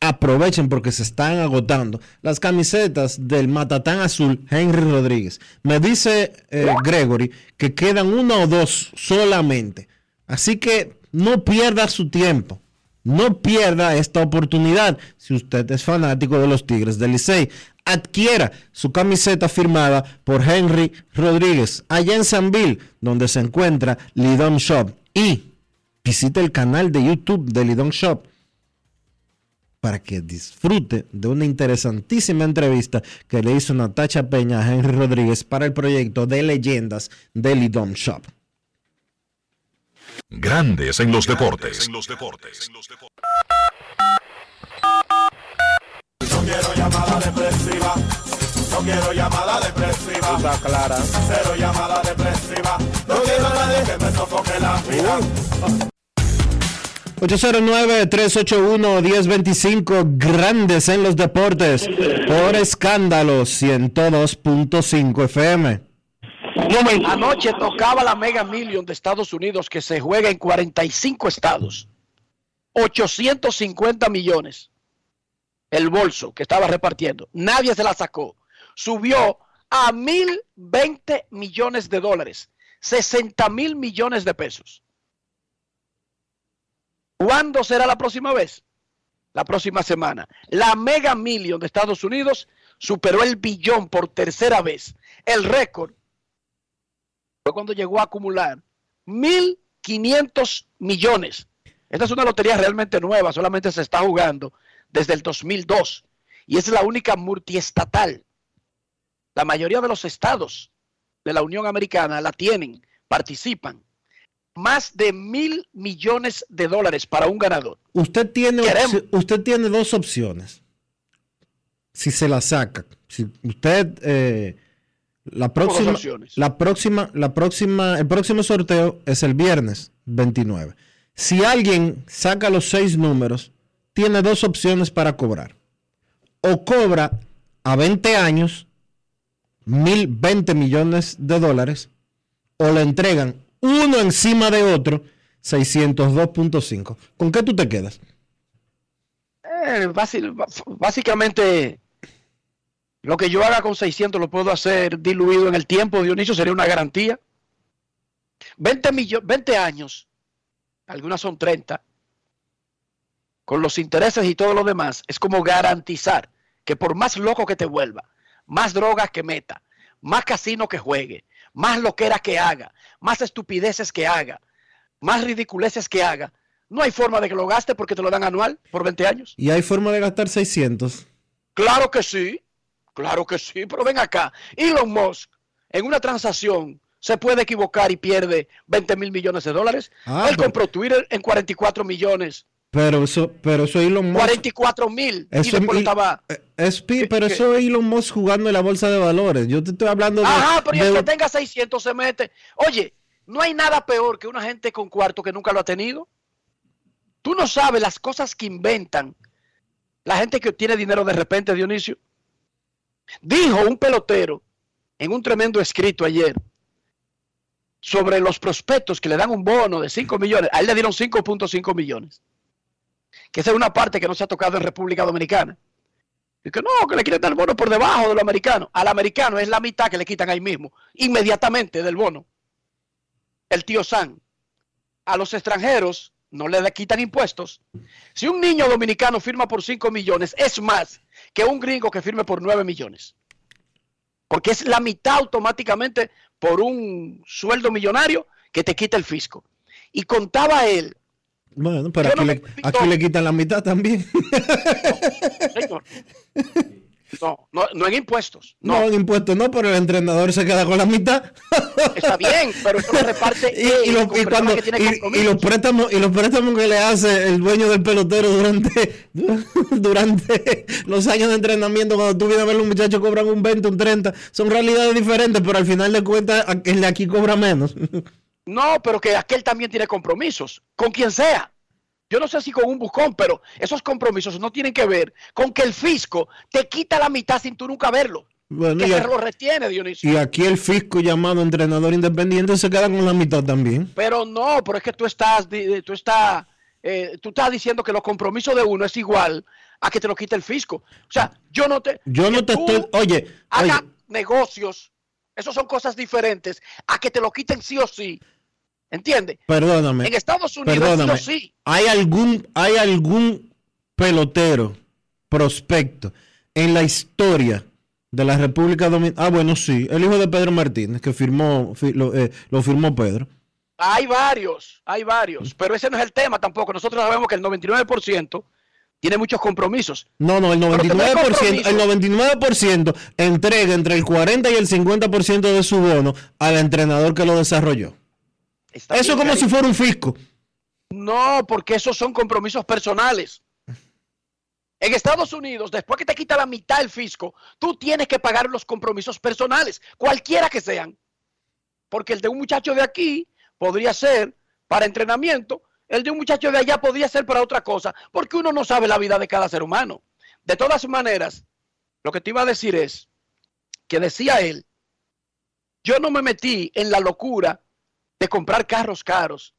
S1: Aprovechen porque se están agotando las camisetas del Matatán Azul Henry Rodríguez. Me dice eh, Gregory que quedan una o dos solamente. Así que no pierda su tiempo. No pierda esta oportunidad si usted es fanático de los Tigres del Licey. Adquiera su camiseta firmada por Henry Rodríguez allá en San Bill, donde se encuentra Lidon Shop. Y visite el canal de YouTube de Lidon Shop para que disfrute de una interesantísima entrevista que le hizo Natacha Peña a Henry Rodríguez para el proyecto de leyendas de Lidom Shop.
S5: Grandes en los deportes.
S17: No quiero llamada depresiva. No quiero llamada depresiva.
S7: Está clara.
S17: Cero llamada depresiva. No quiero a nadie que me sofoque la vida.
S1: 809-381-1025, grandes en los deportes, por escándalo 102.5 FM.
S4: Anoche tocaba la Mega Million de Estados Unidos que se juega en 45 estados. 850 millones. El bolso que estaba repartiendo. Nadie se la sacó. Subió a 1020 millones de dólares. 60 mil millones de pesos. ¿Cuándo será la próxima vez? La próxima semana. La Mega Million de Estados Unidos superó el billón por tercera vez. El récord fue cuando llegó a acumular 1.500 millones. Esta es una lotería realmente nueva, solamente se está jugando desde el 2002 y es la única multiestatal. La mayoría de los estados de la Unión Americana la tienen, participan más de mil millones de dólares para un ganador.
S1: Usted tiene, usted tiene dos opciones. Si se la saca, si usted eh, la próxima, la próxima, la próxima, el próximo sorteo es el viernes 29. Si alguien saca los seis números, tiene dos opciones para cobrar. O cobra a 20 años, mil 20 millones de dólares, o le entregan uno encima de otro, 602.5. ¿Con qué tú te quedas?
S4: Eh, básicamente Lo que yo haga con 600 lo puedo hacer diluido en el tiempo, Dionisio, sería una garantía. 20, millo- 20 años, algunas son 30, con los intereses y todo lo demás, es como garantizar que por más loco que te vuelva, más drogas que meta, más casino que juegue, más loqueras que haga, más estupideces que haga, más ridiculeces que haga, no hay forma de que lo gaste porque te lo dan anual por 20 años.
S1: ¿Y hay forma de gastar 600?
S4: Claro que sí, claro que sí, pero ven acá. Elon Musk, en una transacción, se puede equivocar y pierde 20 mil millones de dólares.
S1: Ah,
S4: Él
S1: pero-
S4: compró Twitter en 44 millones,
S1: Pero eso, pero eso Elon Musk.
S4: 44 mil, y
S1: Eso
S4: después
S1: es-
S4: estaba...
S1: Es pi- pero eso es Elon Musk jugando en la bolsa de valores. Yo te estoy hablando de.
S4: Ajá, pero el
S1: de-
S4: que tenga 600 se mete. Oye, no hay nada peor que una gente con cuarto que nunca lo ha tenido. Tú no sabes las cosas que inventan la gente que obtiene dinero de repente, Dionisio. Dijo un pelotero en un tremendo escrito ayer sobre los prospectos que le dan un bono de 5 millones. A él le dieron 5.5 millones. Que esa es una parte que no se ha tocado en República Dominicana. Y que no, que le dar el bono por debajo de lo americano. Al americano es la mitad que le quitan ahí mismo, inmediatamente del bono. El tío San. A los extranjeros no le quitan impuestos. Si un niño dominicano firma por 5 millones, es más que un gringo que firme por 9 millones. Porque es la mitad automáticamente por un sueldo millonario que te quita el fisco. Y contaba él,
S1: Bueno, pero aquí,
S4: no
S1: le, aquí le quitan la mitad también.
S4: señor, no, no, no en impuestos.
S1: No, en impuestos no, pero el entrenador se queda con la mitad.
S4: Está bien, pero eso lo reparte
S1: Y, lo- cuando, los préstamos y los préstamos que le hace el dueño del pelotero durante, durante los años de entrenamiento cuando tú vienes a ver un muchacho cobran un 20 un 30 son realidades diferentes pero al final de cuentas a- el de aquí cobra menos
S4: No, pero que aquel también tiene compromisos, con quien sea. Yo no sé si con un buscón, pero esos compromisos no tienen que ver con que el fisco te quita la mitad sin tú nunca verlo.
S1: Bueno,
S4: que
S1: y,
S4: se
S1: a-
S4: lo retiene, Dionisio.
S1: y aquí el fisco llamado entrenador independiente se queda con la mitad también
S4: Pero no, pero es que tú estás, di- tú estás, eh, tú estás diciendo que los compromisos de uno es igual a que te lo quite el fisco. O sea, yo no te,
S1: yo no te estoy oye,
S4: hagas
S1: oye
S4: negocios, esos son cosas diferentes a que te lo quiten sí o sí. ¿Entiendes?
S1: perdóname
S4: En Estados Unidos
S1: Perdóname,
S4: sí.
S1: ¿hay algún, ¿hay algún pelotero prospecto en la historia de la República Dominicana? Ah, bueno, sí, el hijo de Pedro Martínez, que firmó, fi- lo, eh, lo firmó Pedro.
S4: Hay varios, hay varios, pero ese no es el tema tampoco. Nosotros sabemos que el 99% tiene muchos compromisos.
S1: No, no, el
S4: Pero tener
S1: 99%, el 99% entrega entre el 40 y el 50% de su bono al entrenador que lo desarrolló.
S4: Está
S1: Eso como si fuera un fisco.
S4: No, porque esos son compromisos personales. En Estados Unidos, después que te quita la mitad el fisco, tú tienes que pagar los compromisos personales, cualquiera que sean. Porque el de un muchacho de aquí podría ser para entrenamiento, el de un muchacho de allá podría ser para otra cosa, porque uno no sabe la vida de cada ser humano. De todas maneras, lo que te iba a decir es que decía él, yo no me metí en la locura de comprar carros caros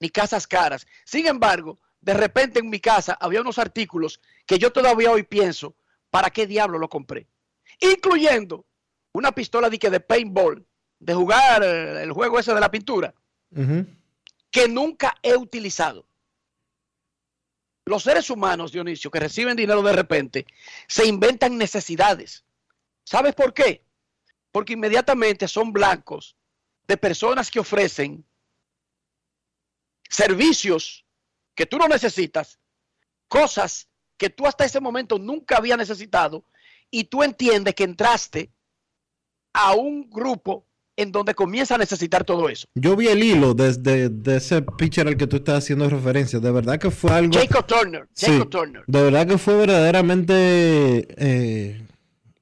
S4: ni casas caras. Sin embargo, de repente en mi casa había unos artículos que yo todavía hoy pienso, ¿para qué diablo lo compré? Incluyendo una pistola de, que de paintball, de jugar eh, el juego ese de la pintura, que nunca he utilizado. Los seres humanos, Dionisio, que reciben dinero de repente, se inventan necesidades. ¿Sabes por qué? Porque inmediatamente son blancos de personas que ofrecen servicios que tú no necesitas, cosas que tú hasta ese momento nunca había necesitado y tú entiendes que entraste a un grupo en donde comienza a necesitar todo eso.
S1: Yo vi el hilo desde de ese pitcher al que tú estás haciendo referencia. De verdad que fue algo.
S4: Jacob Turner,
S1: Sí,
S4: Jacob Turner.
S1: de verdad que fue verdaderamente eh,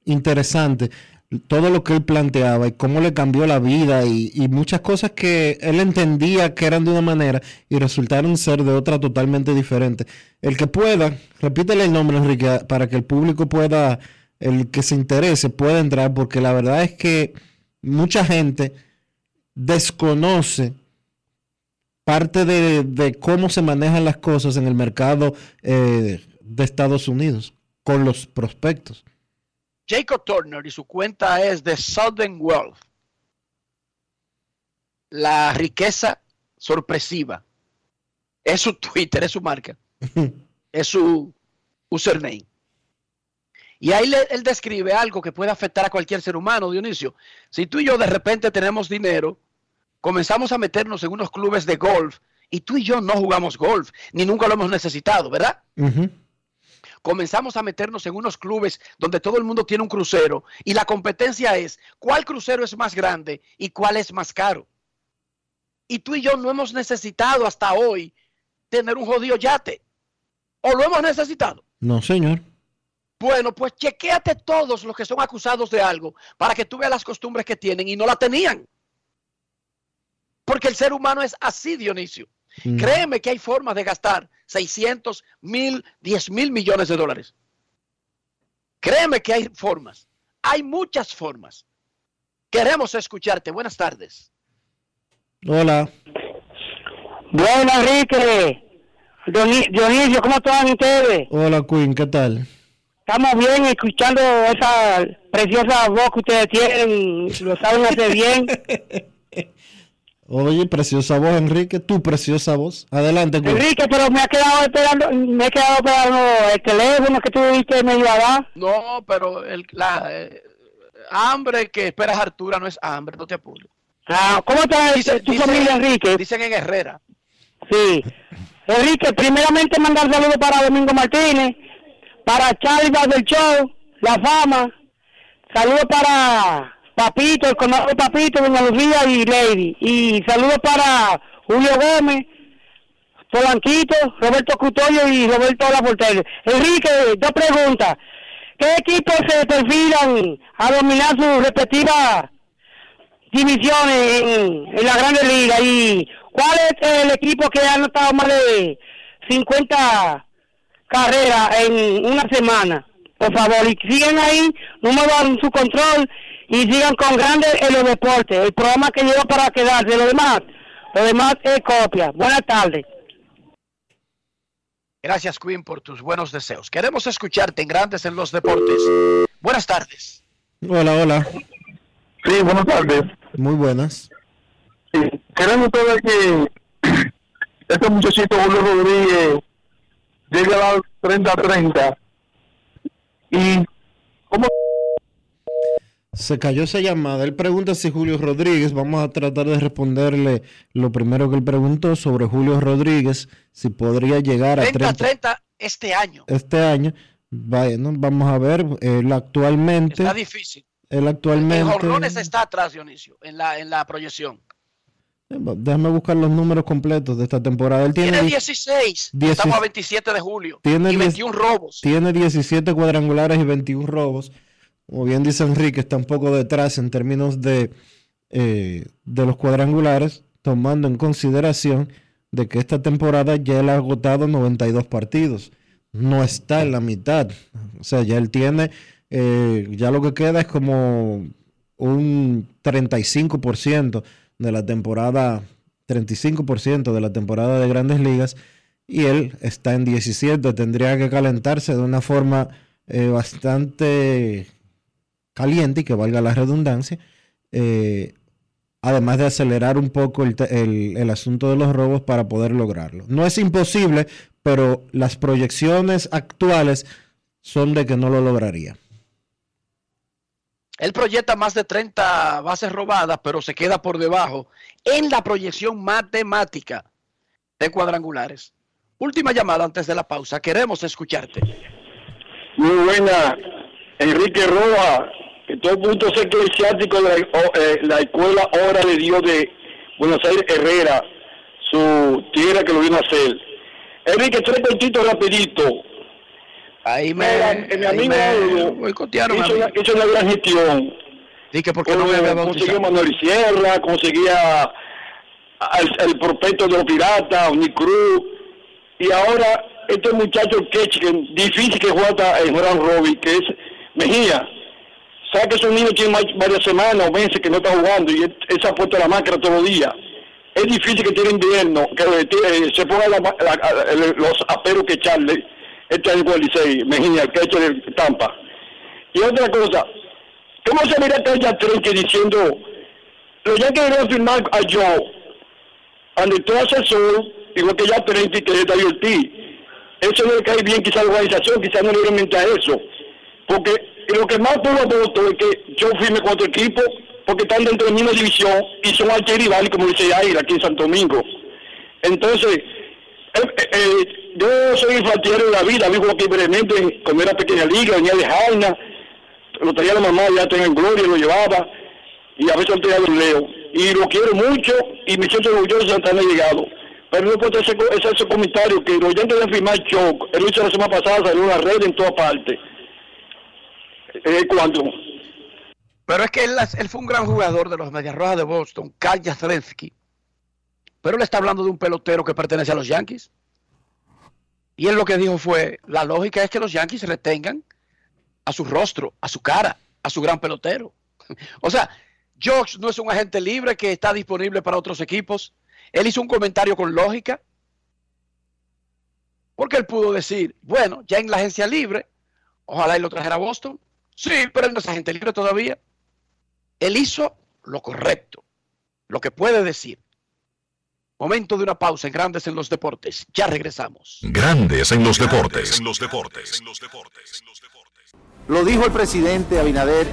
S1: interesante todo lo que él planteaba y cómo le cambió la vida y, muchas cosas que él entendía que eran de una manera y resultaron ser de otra totalmente diferente. El que pueda, repítele el nombre, Enrique, para que el público pueda, el que se interese, pueda entrar, porque la verdad es que mucha gente desconoce parte de, de cómo se manejan las cosas en el mercado eh, de Estados Unidos con los prospectos.
S4: Jacob Turner y su cuenta es de Southern Wealth. La riqueza sorpresiva. Es su Twitter, es su marca. es su username. Y ahí le- él describe algo que puede afectar a cualquier ser humano, Dionisio. Si tú y yo de repente tenemos dinero, comenzamos a meternos en unos clubes de golf y tú y yo no jugamos golf, ni nunca lo hemos necesitado, ¿verdad? Comenzamos a meternos en unos clubes donde todo el mundo tiene un crucero y la competencia es cuál crucero es más grande y cuál es más caro. Y tú y yo no hemos necesitado hasta hoy tener un jodido yate. ¿O lo hemos necesitado?
S1: No, señor.
S4: Bueno, pues chequéate todos los que son acusados de algo para que tú veas las costumbres que tienen y no la tenían. Porque el ser humano es así, Dionisio.
S1: Mm.
S4: Créeme que hay formas de gastar 600, mil, 10 mil millones de dólares. Créeme que hay formas. Hay muchas formas. Queremos escucharte. Buenas tardes.
S1: Hola.
S18: Bueno, Enrique, Dioni- Dionisio, ¿cómo están ustedes?
S1: Hola, Queen, ¿qué tal?
S18: Estamos bien escuchando esa preciosa voz que ustedes tienen, lo saben hacer bien.
S1: Oye, preciosa voz, Enrique, tu preciosa voz. Adelante.
S18: Enrique, pero me ha quedado esperando, me he quedado esperando el teléfono que tú dijiste me iba a dar.
S4: No, pero el, la eh, hambre que esperas Artura no es hambre, no te apures.
S18: Ah, ¿Cómo está
S4: Dice-
S18: tu
S4: dice-
S18: familia, Enrique?
S4: Dicen en Herrera.
S18: Sí. Enrique, primeramente mandar saludos para Domingo Martínez, para Charlie del Show, La Fama, saludos para Papito, el conocido Papito, Doña Lucía y Lady, y saludos para Julio Gómez, Polanquito, Roberto Cutoyo y Roberto Laportelle. Enrique, dos preguntas. ¿Qué equipos se perfilan a dominar sus respectivas divisiones en, en la Grande Liga y cuál es el equipo que ha anotado más de 50 carreras en una semana, por favor, y siguen ahí, número en su control y sigan con grandes en los deportes, el programa que llegó para quedarse, lo demás, lo demás es copia. Buenas tardes.
S4: Gracias, Queen, por tus buenos deseos. Queremos escucharte en Grandes en los Deportes. Buenas tardes.
S1: Hola, hola.
S19: Sí, buenas tardes.
S1: Muy buenas.
S19: Queremos saber que este muchachito Julio Rodríguez llegue a la 30-30 y cómo
S1: Se cayó esa llamada. Él pregunta si Julio Rodríguez, vamos a tratar de responderle lo primero que él preguntó sobre Julio Rodríguez, si podría llegar a 30
S4: 30-30 este año.
S1: este año. Bueno, vamos a ver, él actualmente,
S4: Está difícil.
S1: él
S4: El
S1: actualmente,
S4: Jorrones está atrás, Dionisio, en la, en la proyección.
S1: déjame buscar los números completos de esta temporada. Él tiene,
S4: Tiene
S1: di-
S4: 16.
S1: Dieci-
S4: Estamos a 27 de julio.
S1: tiene
S4: y
S1: diez-
S4: 21 robos.
S1: Tiene 17 cuadrangulares y 21 robos. Como bien dice Enrique, está un poco detrás en términos de, eh, de los cuadrangulares, tomando en consideración de que esta temporada ya él ha agotado 92 partidos. No está en la mitad. O sea, ya él tiene, eh, ya lo que queda es como un 35% de la temporada, 35% de la temporada de grandes ligas y él está en 17. Tendría que calentarse de una forma eh, bastante caliente y que valga la redundancia. eh, además de acelerar un poco el, te- el- el asunto de los robos para poder lograrlo. No es imposible, pero las proyecciones actuales son de que no lo lograría.
S4: Él proyecta más de 30 bases robadas, pero se queda por debajo en la proyección matemática de cuadrangulares. Última llamada antes de la pausa. Queremos escucharte.
S19: muy buena Enrique Roa, que todo punto es eclesiástico de la, eh, la escuela Hora de Dios de Buenos Aires Herrera, su tierra que lo vino a hacer. Enrique, tres puntitos rapidito.
S4: Ahí
S19: me, mi
S4: ahí
S19: amigo
S4: me
S19: hizo, una, hizo una gran gestión.
S4: Dije, ¿por qué no me había bautizado?
S19: Manuel Sierra, conseguía al- el, prospecto de los piratas, Unicruz, y ahora este muchacho que difícil que juega en Juan Robbie, que es Mejía. Sabe que esos niños tienen varias semanas o meses que no están jugando y él, se ha la máquina todos los días. Es difícil que tiene invierno, que eh, se ponga la- la- el- los aperos que echarle este año con el Licey, Mejía, el Ketch de Tampa. Y otra cosa, ¿cómo se mira aquella Trenque diciendo, los Yankees deben firmar a Joe, donde todo asesor, igual que ya Trenque y que David Ortiz? Eso no le cae bien quizá a la organización, quizá no le mente a eso. Porque lo que más tuvo voto es que yo firme con otro equipo, porque están dentro de la misma división y son archirrivales, como dice Yair, aquí en Santo Domingo. Entonces, eh, eh, yo soy infantil de la vida, vivo aquí brevemente, cuando era pequeña liga, venía de Jaina, lo traía la mamá, ya tenía en gloria, lo llevaba, y a veces lo traía los leo. Y lo quiero mucho y me siento orgulloso de estar llegado. Pero no puedo hacer ese, ese comentario que los oyentes de firmar Choc, él lo hizo la semana pasada, salió en la red en todas partes. Eh,
S4: Pero es que él, fue un gran jugador de los Medias Rojas de Boston, Carl Yastrzemski. Pero él está hablando de un pelotero que pertenece a los Yankees. Y él lo que dijo fue, la lógica es que los Yankees retengan a su rostro, a su cara, a su gran pelotero. O sea, Josh no es un agente libre que está disponible para otros equipos. Él hizo un comentario con lógica. Porque él pudo decir, bueno, ya en la agencia libre, ojalá él lo trajera a Boston. Sí, pero él no es agente libre todavía. Él hizo lo correcto, lo que puede decir. Momento de una pausa en Grandes en los Deportes. Ya regresamos.
S5: Grandes en los deportes.
S20: En los deportes. Lo dijo el presidente Abinader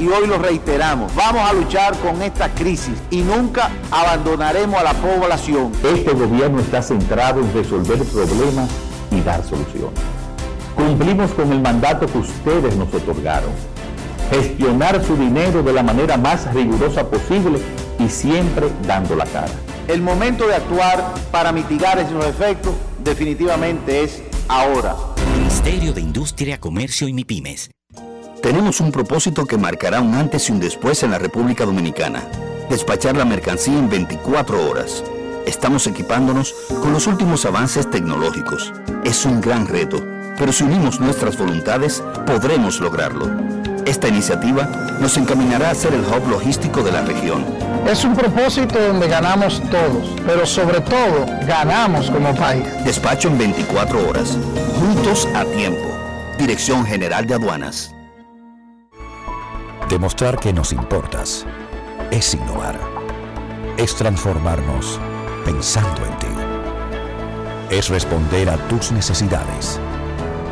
S20: y hoy lo reiteramos. Vamos a luchar con esta crisis y nunca abandonaremos a la población.
S21: Este gobierno está centrado en resolver problemas y dar soluciones. Cumplimos con el mandato que ustedes nos otorgaron. Gestionar su dinero de la manera más rigurosa posible y siempre dando la cara.
S20: El momento de actuar para mitigar esos efectos definitivamente es ahora.
S22: Ministerio de Industria, Comercio y MIPIMES.
S23: Tenemos un propósito que marcará un antes y un después en la República Dominicana. Despachar la mercancía en 24 horas. Estamos equipándonos con los últimos avances tecnológicos. Es un gran reto, pero si unimos nuestras voluntades, podremos lograrlo. Esta iniciativa nos encaminará a ser el hub logístico de la región.
S24: Es un propósito donde ganamos todos, pero sobre todo ganamos como país.
S23: Despacho en 24 horas, juntos a tiempo. Dirección General de Aduanas.
S25: Demostrar que nos importas es innovar. Es transformarnos pensando en ti. Es responder a tus necesidades.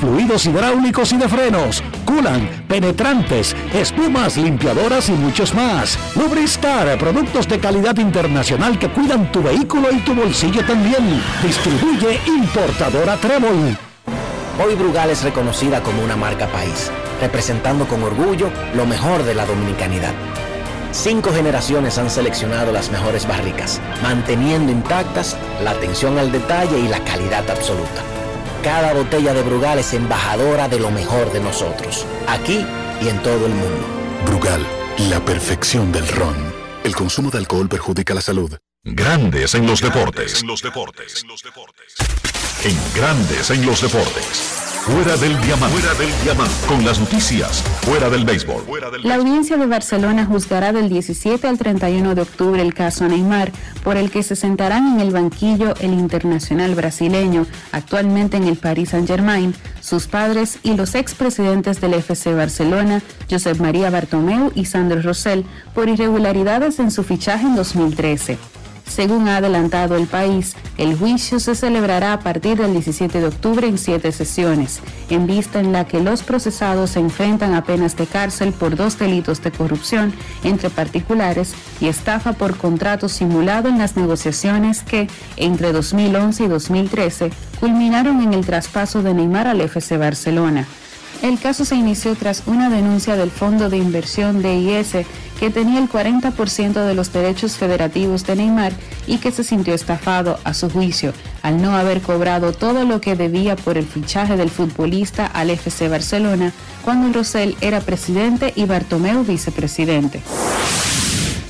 S26: fluidos hidráulicos y de frenos, culan, penetrantes, espumas, limpiadoras y muchos más. Lubristar, productos de calidad internacional que cuidan tu vehículo y tu bolsillo también. Distribuye importadora Trébol.
S27: Hoy Brugal es reconocida como una marca país, representando con orgullo lo mejor de la dominicanidad. Cinco generaciones han seleccionado las mejores barricas, manteniendo intactas la atención al detalle y la calidad absoluta cada botella de Brugal es embajadora de lo mejor de nosotros, aquí y en todo el mundo.
S28: Brugal, la perfección del ron. El consumo de alcohol perjudica la salud.
S5: Grandes en los deportes. En los deportes. En Grandes en los deportes. Fuera del diamante. Fuera del diamante. Con las noticias. Fuera del béisbol.
S29: La audiencia de Barcelona juzgará del 17 al 31 de octubre el caso Neymar, por el que se sentarán en el banquillo el internacional brasileño, actualmente en el Paris Saint-Germain, sus padres y los expresidentes del FC Barcelona, Josep María Bartomeu y Sandro Rosell, por irregularidades en su fichaje en 2013. Según ha adelantado el país, el juicio se celebrará a partir del 17 de octubre en siete sesiones, en vista en la que los procesados se enfrentan a penas de cárcel por dos delitos de corrupción entre particulares y estafa por contrato simulado en las negociaciones que, entre 2011 y 2013, culminaron en el traspaso de Neymar al FC Barcelona. El caso se inició tras una denuncia del Fondo de Inversión DIS que tenía el 40% de los derechos federativos de Neymar y que se sintió estafado a su juicio al no haber cobrado todo lo que debía por el fichaje del futbolista al FC Barcelona cuando Rosell era presidente y Bartomeu vicepresidente.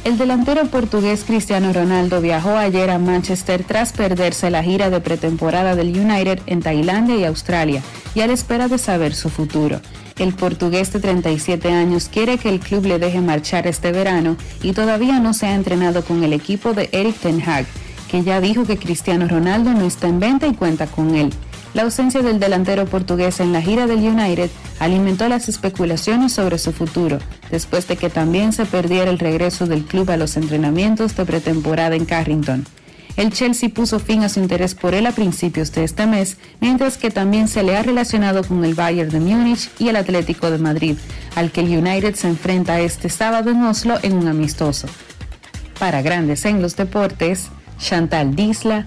S29: El delantero portugués Cristiano Ronaldo viajó ayer a Manchester tras perderse la gira de pretemporada del United en Tailandia y Australia y a la espera de saber su futuro. El portugués de 37 años quiere que el club le deje marchar este verano y todavía no se ha entrenado con el equipo de Eric Ten Hag, que ya dijo que Cristiano Ronaldo no está en venta y cuenta con él. La ausencia del delantero portugués en la gira del United alimentó las especulaciones sobre su futuro, después de que también se perdiera el regreso del club a los entrenamientos de pretemporada en Carrington. El Chelsea puso fin a su interés por él a principios de este mes, mientras que también se le ha relacionado con el Bayern de Múnich y el Atlético de Madrid, al que el United se enfrenta este sábado en Oslo en un amistoso. Para Grandes en los Deportes, Chantal Disla,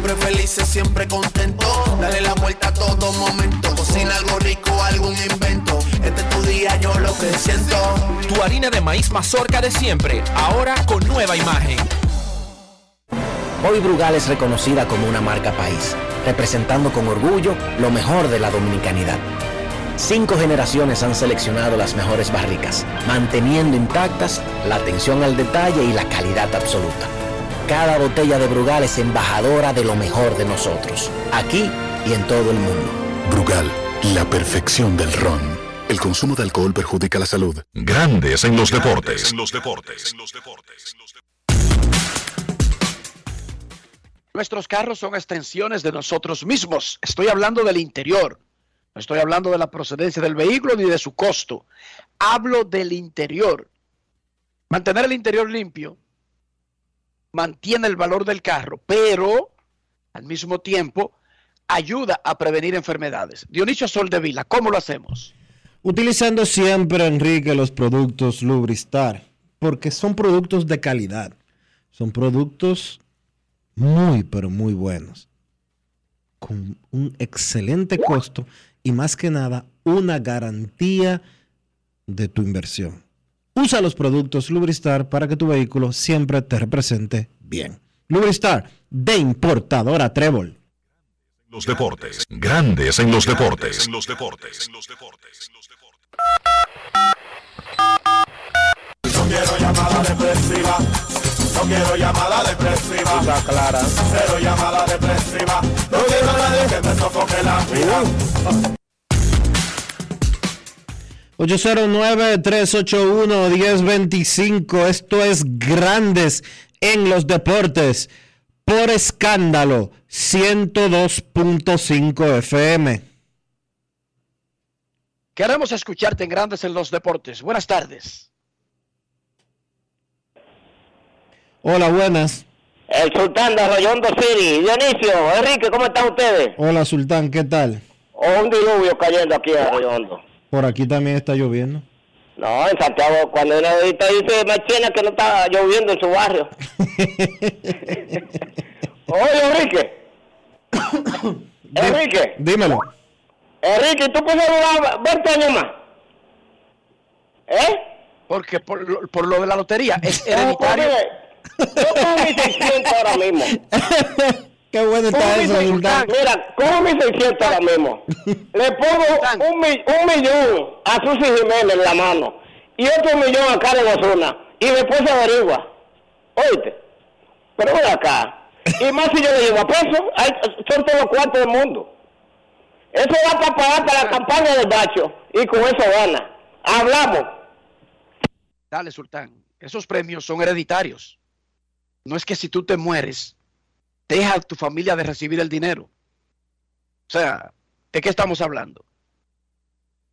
S9: siempre felices, siempre contento. Dale la vuelta a todo momento. Cocina algo rico, algún invento. Este es tu día, yo lo que siento.
S13: Tu harina de maíz mazorca de siempre, ahora con nueva imagen.
S27: Hoy Brugal es reconocida como una marca país, representando con orgullo lo mejor de la dominicanidad. Cinco generaciones han seleccionado las mejores barricas, manteniendo intactas la atención al detalle y la calidad absoluta. Cada botella de Brugal es embajadora de lo mejor de nosotros, aquí y en todo el mundo.
S28: Brugal, la perfección del ron. El consumo de alcohol perjudica la salud.
S5: Grandes en los deportes. los deportes.
S4: Nuestros carros son extensiones de nosotros mismos. Estoy hablando del interior. No estoy hablando de la procedencia del vehículo ni de su costo. Hablo del interior. Mantener el interior limpio mantiene el valor del carro, pero al mismo tiempo ayuda a prevenir enfermedades. Dionisio Soldevila, ¿cómo lo hacemos?
S1: Utilizando siempre, Enrique, los productos Lubristar, porque son productos de calidad. Son productos muy, pero muy buenos. Con un excelente costo y más que nada una garantía de tu inversión. Usa los productos Lubristar para que tu vehículo siempre te represente bien. Lubristar de importadora Trébol.
S5: Los deportes. Grandes en los deportes. En los deportes.
S17: No quiero llamada depresiva. No quiero llamada depresiva.
S7: Está clara.
S17: Cero llamada depresiva. No quiero a nadie que me sofoque la vida.
S1: 809-381-1025. Esto es Grandes en los Deportes. Por escándalo, 102.5 FM.
S4: Queremos escucharte en Grandes en los Deportes. Buenas tardes.
S1: Hola, buenas.
S30: El sultán de Arroyondo City. Dionisio, Enrique, ¿cómo están ustedes?
S1: Hola, Sultán, ¿qué tal?
S30: Un diluvio cayendo aquí en Arroyondo.
S1: Por aquí también está lloviendo.
S30: No, en Santiago, cuando uno ahorita dice Machena que no está lloviendo en su barrio. Oye, Enrique. Enrique.
S1: Dímelo.
S30: Enrique, ¿tú puedes durar 20 años más? ¿Eh?
S4: Porque por lo, por lo de la lotería es
S30: No,
S4: hereditario.
S30: mire, Yo tengo mis 600 ahora mismo.
S1: Qué bueno está
S30: mis
S1: eso,
S30: 600,
S1: Sultán.
S30: Mira, cojo mis 600 ahora mismo. Le pongo un, mi- un millón a Susi Jiménez en la mano y otro millón a Karen Osuna y después se averigua. Oíste, pero ven acá. Y más si yo le llevo a peso, hay- son todos los cuartos del mundo. Eso va para pagar para la campaña del bacho y con eso gana. Hablamos.
S4: Dale, Sultán. Esos premios son hereditarios. No es que si tú te mueres, deja a tu familia de recibir el dinero. O sea, ¿de qué estamos hablando?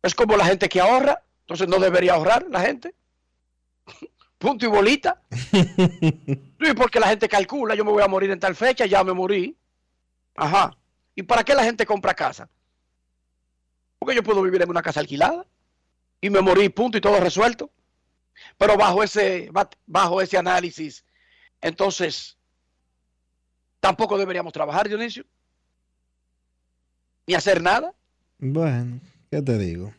S4: Es como la gente que ahorra, entonces no debería ahorrar la gente. Punto y bolita. Sí, porque la gente calcula, yo me voy a morir en tal fecha, ya me morí. Ajá. ¿Y para qué la gente compra casa? Porque yo puedo vivir en una casa alquilada y me morí, punto, y todo resuelto. Pero bajo ese, ba- bajo ese análisis, entonces, tampoco deberíamos trabajar, Dionisio. Ni hacer nada.
S1: Bueno, ¿qué te digo?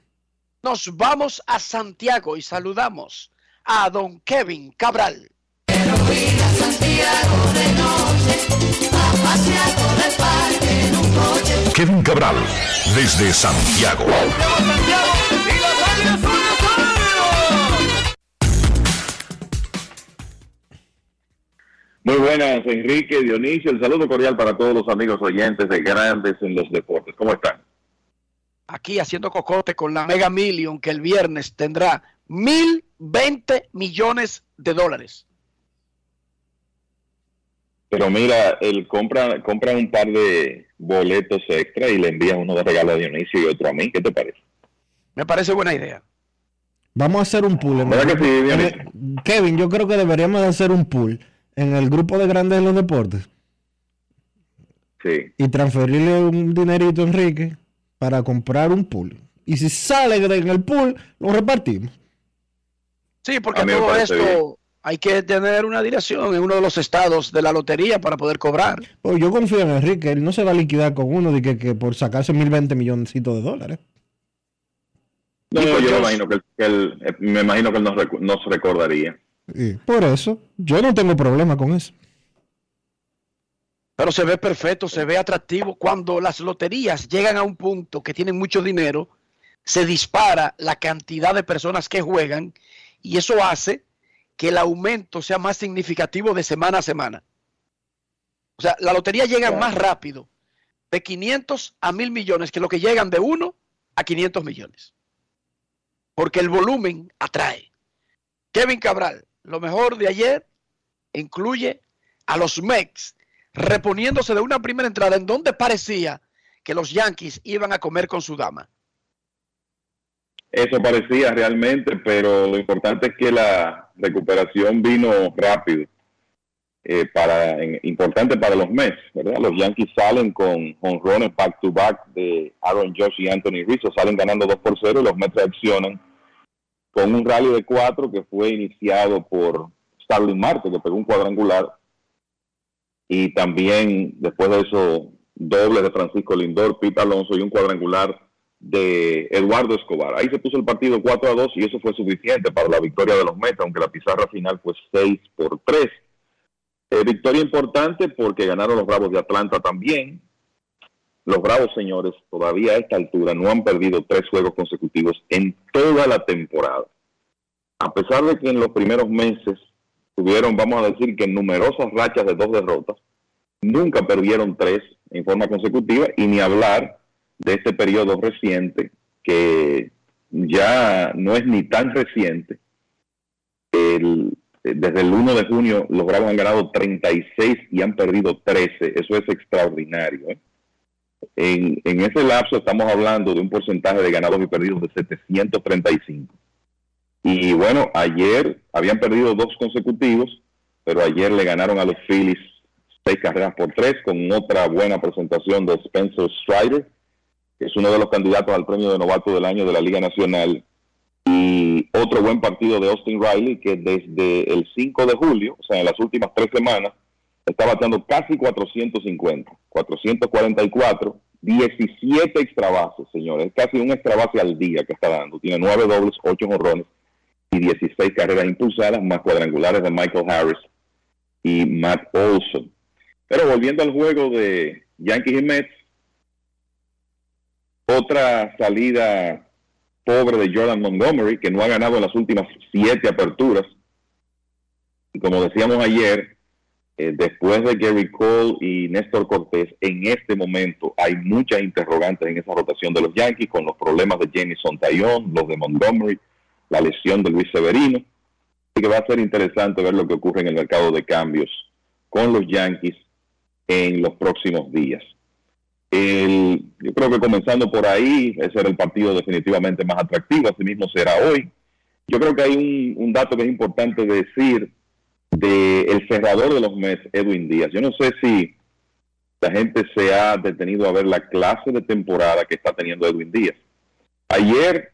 S4: Nos vamos a Santiago y saludamos a don Kevin Cabral.
S5: Kevin Cabral, desde Santiago.
S31: Muy buenas, Enrique, Dionisio. El saludo cordial para todos los amigos oyentes de Grandes en los Deportes. ¿Cómo están?
S4: Aquí haciendo cocote con la Mega Million que el viernes tendrá mil veinte millones de dólares.
S31: Pero mira, él compra, compra un par de boletos extra y le envía uno de regalo a Dionisio y otro a mí. ¿Qué te parece?
S4: Me parece buena idea.
S1: Vamos a hacer un pool.
S31: ¿Verdad que sí, Dionisio?
S1: el- Kevin, yo creo que deberíamos de hacer un pool en el grupo de grandes de los deportes
S31: Sí.
S1: y transferirle un dinerito a Enrique para comprar un pool. Y si sale en el pool, lo repartimos.
S4: Sí, porque todo esto hay que tener una dirección en uno de los estados de la lotería para poder cobrar.
S1: Pues yo confío en Enrique, él no se va a liquidar con uno de que, que por sacarse mil veinte milloncitos de dólares.
S31: No,
S4: pues
S31: yo
S4: yo-
S31: me imagino que, él- que él, eh, me imagino que él nos, recu- nos recordaría.
S1: Por eso, yo no tengo problema con eso.
S4: Pero se ve perfecto, se ve atractivo. Cuando las loterías llegan a un punto que tienen mucho dinero, se dispara la cantidad de personas que juegan y eso hace que el aumento sea más significativo de semana a semana. O sea, la lotería llega más rápido de 500 a 1000 millones que lo que llegan de 1 a 500 millones. Porque el volumen atrae. Kevin Cabral, lo mejor de ayer incluye a los Mex reponiéndose de una primera entrada en donde parecía que los Yankees iban a comer con su dama.
S31: Eso parecía realmente, pero lo importante es que la recuperación vino rápido. eh, para importante para los Mets, ¿verdad? Los Yankees salen con honrones back to back de Aaron Josh y Anthony Rizzo, salen ganando 2 por 0 y los Mets reaccionan con un rally de 4 que fue iniciado por Starling Marte, que pegó un cuadrangular y también después de eso doble de Francisco Lindor, Pete Alonso y un cuadrangular de Eduardo Escobar. Ahí se puso el partido 4 a 2 y eso fue suficiente para la victoria de los Mets, aunque la pizarra final fue 6 por 3. Eh, victoria importante porque ganaron los Bravos de Atlanta también. Los Bravos, señores, todavía a esta altura no han perdido tres juegos consecutivos en toda la temporada. A pesar de que en los primeros meses tuvieron, vamos a decir que numerosas rachas de dos derrotas, nunca perdieron tres en forma consecutiva y ni hablar de este periodo reciente que ya no es ni tan reciente. El- desde el 1 de junio los Bravos han ganado 36 y han perdido 13. Eso es extraordinario. ¿eh? En, ese lapso estamos hablando de un porcentaje de ganados y perdidos de 735. Y bueno, ayer habían perdido dos consecutivos, pero ayer le ganaron a los Phillies seis carreras por tres con otra buena presentación de Spencer Strider, que es uno de los candidatos al premio de novato del año de la Liga Nacional. Y otro buen partido de Austin Riley, que desde el 5 de julio, o sea, en las últimas tres semanas, está bateando casi 450, 444, 17 extra bases, señores. Es casi un extra base al día que está dando. Tiene nueve dobles, ocho jorrones y 16 carreras impulsadas, más cuadrangulares de Michael Harris y Matt Olson. Pero volviendo al juego de Yankees y Mets, otra salida pobre de Jordan Montgomery, que no ha ganado en las últimas siete aperturas. Y como decíamos ayer, eh, después de Gary Cole y Néstor Cortés, en este momento hay muchas interrogantes en esa rotación de los Yankees con los problemas de Jamison Taillon, los de Montgomery, la lesión de Luis Severino. Así que va a ser interesante ver lo que ocurre en el mercado de cambios con los Yankees en los próximos días. yo creo que comenzando por ahí, ese era el partido definitivamente más atractivo, así mismo será hoy. Yo creo que hay un, dato que es importante decir del el cerrador de los Mets, Edwin Díaz. Yo no sé si la gente se ha detenido a ver la clase de temporada que está teniendo Edwin Díaz. Ayer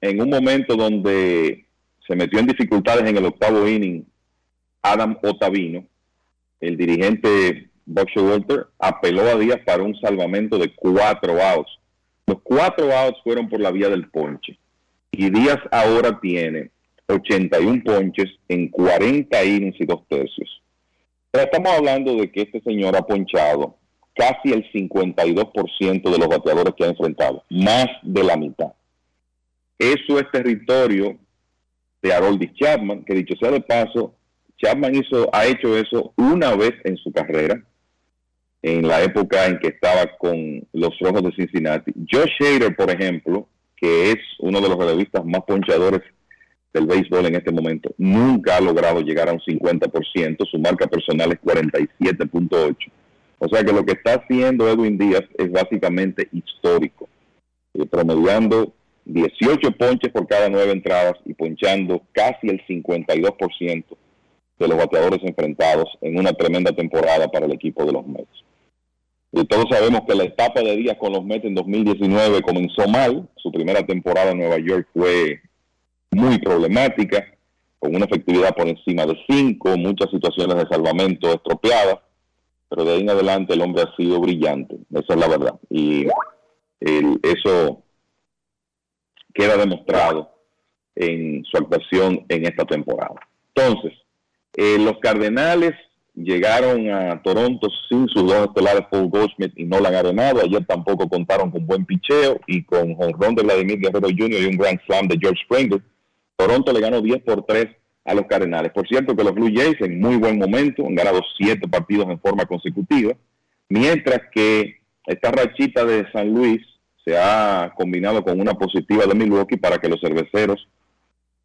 S31: en un momento donde se metió en dificultades en el octavo inning, Adam Otavino, el dirigente Buck Walter, apeló a Díaz para un salvamento de cuatro outs. Los cuatro outs fueron por la vía del ponche. Y Díaz ahora tiene 81 ponches en 40 innings y dos tercios. Pero estamos hablando de que este señor ha ponchado casi el 52% de los bateadores que ha enfrentado, más de la mitad. Eso es territorio de Harold Chapman, que dicho sea de paso, Chapman hizo, ha hecho eso una vez en su carrera, en la época en que estaba con los Rojos de Cincinnati. Josh Hader, por ejemplo, que es uno de los relevistas más ponchadores del béisbol en este momento, nunca ha logrado llegar a un 50%, su marca personal es 47.8. O sea que lo que está haciendo Edwin Díaz es básicamente histórico, eh, promediando 18 ponches por cada nueve entradas y ponchando casi el 52% de los bateadores enfrentados en una tremenda temporada para el equipo de los Mets. Y todos sabemos que la etapa de días con los Mets en 2019 comenzó mal. Su primera temporada en Nueva York fue muy problemática, con una efectividad por encima de 5, muchas situaciones de salvamento estropeadas, pero de ahí en adelante el hombre ha sido brillante, esa es la verdad. Y eso queda demostrado en su actuación en esta temporada. Entonces, eh, los Cardenales llegaron a Toronto sin sus dos estelares Paul Goldschmidt y Nolan Arenado. Ayer tampoco contaron con buen picheo y con jonrón de Vladimir Guerrero Jr. y un Grand Slam de George Springer. Toronto le ganó 10 por 3 a los Cardenales. Por cierto que los Blue Jays en muy buen momento han ganado 7 partidos en forma consecutiva, mientras que esta rachita de San Luis se ha combinado con una positiva de Milwaukee para que los cerveceros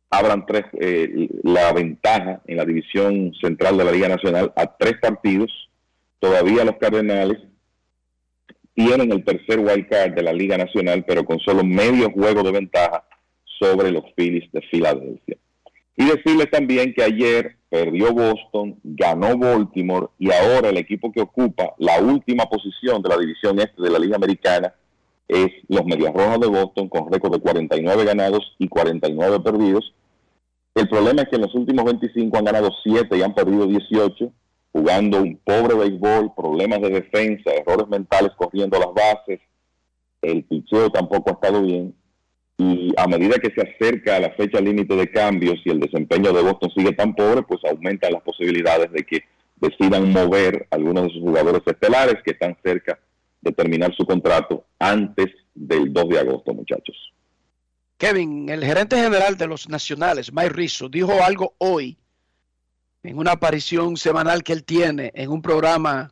S31: abran tres, eh, la ventaja en la división central de la Liga Nacional a tres partidos. Todavía los Cardenales tienen el tercer wild card de la Liga Nacional, pero con solo medio juego de ventaja sobre los Phillies de Filadelfia. Y decirles también que ayer perdió Boston, ganó Baltimore y ahora el equipo que ocupa la última posición de la división este de la Liga Americana es los Medias Rojas de Boston con récord de 49 ganados y 49 perdidos. El problema es que en los últimos 25 han ganado 7 y han perdido 18, jugando un pobre béisbol, problemas de defensa, errores mentales corriendo las bases. El picheo tampoco ha estado bien. Y a medida que se acerca la fecha límite de cambios y el desempeño de Boston sigue tan pobre, pues aumentan las posibilidades de que decidan mover algunos de sus jugadores estelares que están cerca de terminar su contrato antes del 2 de agosto, muchachos.
S4: Kevin, el gerente general de los Nacionales, Mike Rizzo, dijo algo hoy en una aparición semanal que él tiene en un programa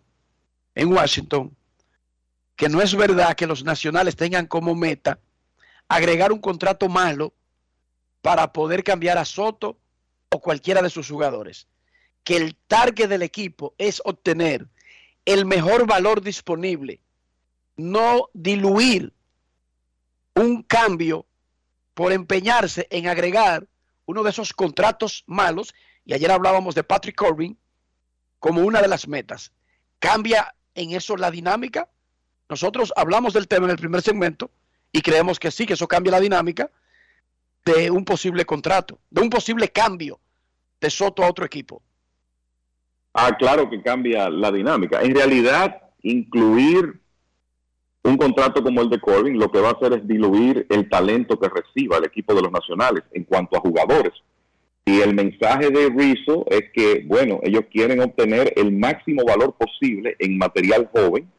S4: en Washington, que no es verdad que los Nacionales tengan como meta agregar un contrato malo para poder cambiar a Soto o cualquiera de sus jugadores. Que el target del equipo es obtener el mejor valor disponible no diluir un cambio por empeñarse en agregar uno de esos contratos malos, y ayer hablábamos de Patrick Corbin como una de las metas. ¿Cambia en eso la dinámica? Nosotros hablamos del tema en el primer segmento y creemos que sí, que eso cambia la dinámica de un posible contrato, de un posible cambio de Soto a otro equipo.
S31: Ah, claro que cambia la dinámica. En realidad, incluir un contrato como el de Corbin lo que va a hacer es diluir el talento que reciba el equipo de los nacionales en cuanto a jugadores. Y el mensaje de Rizzo es que, bueno, ellos quieren obtener el máximo valor posible en material joven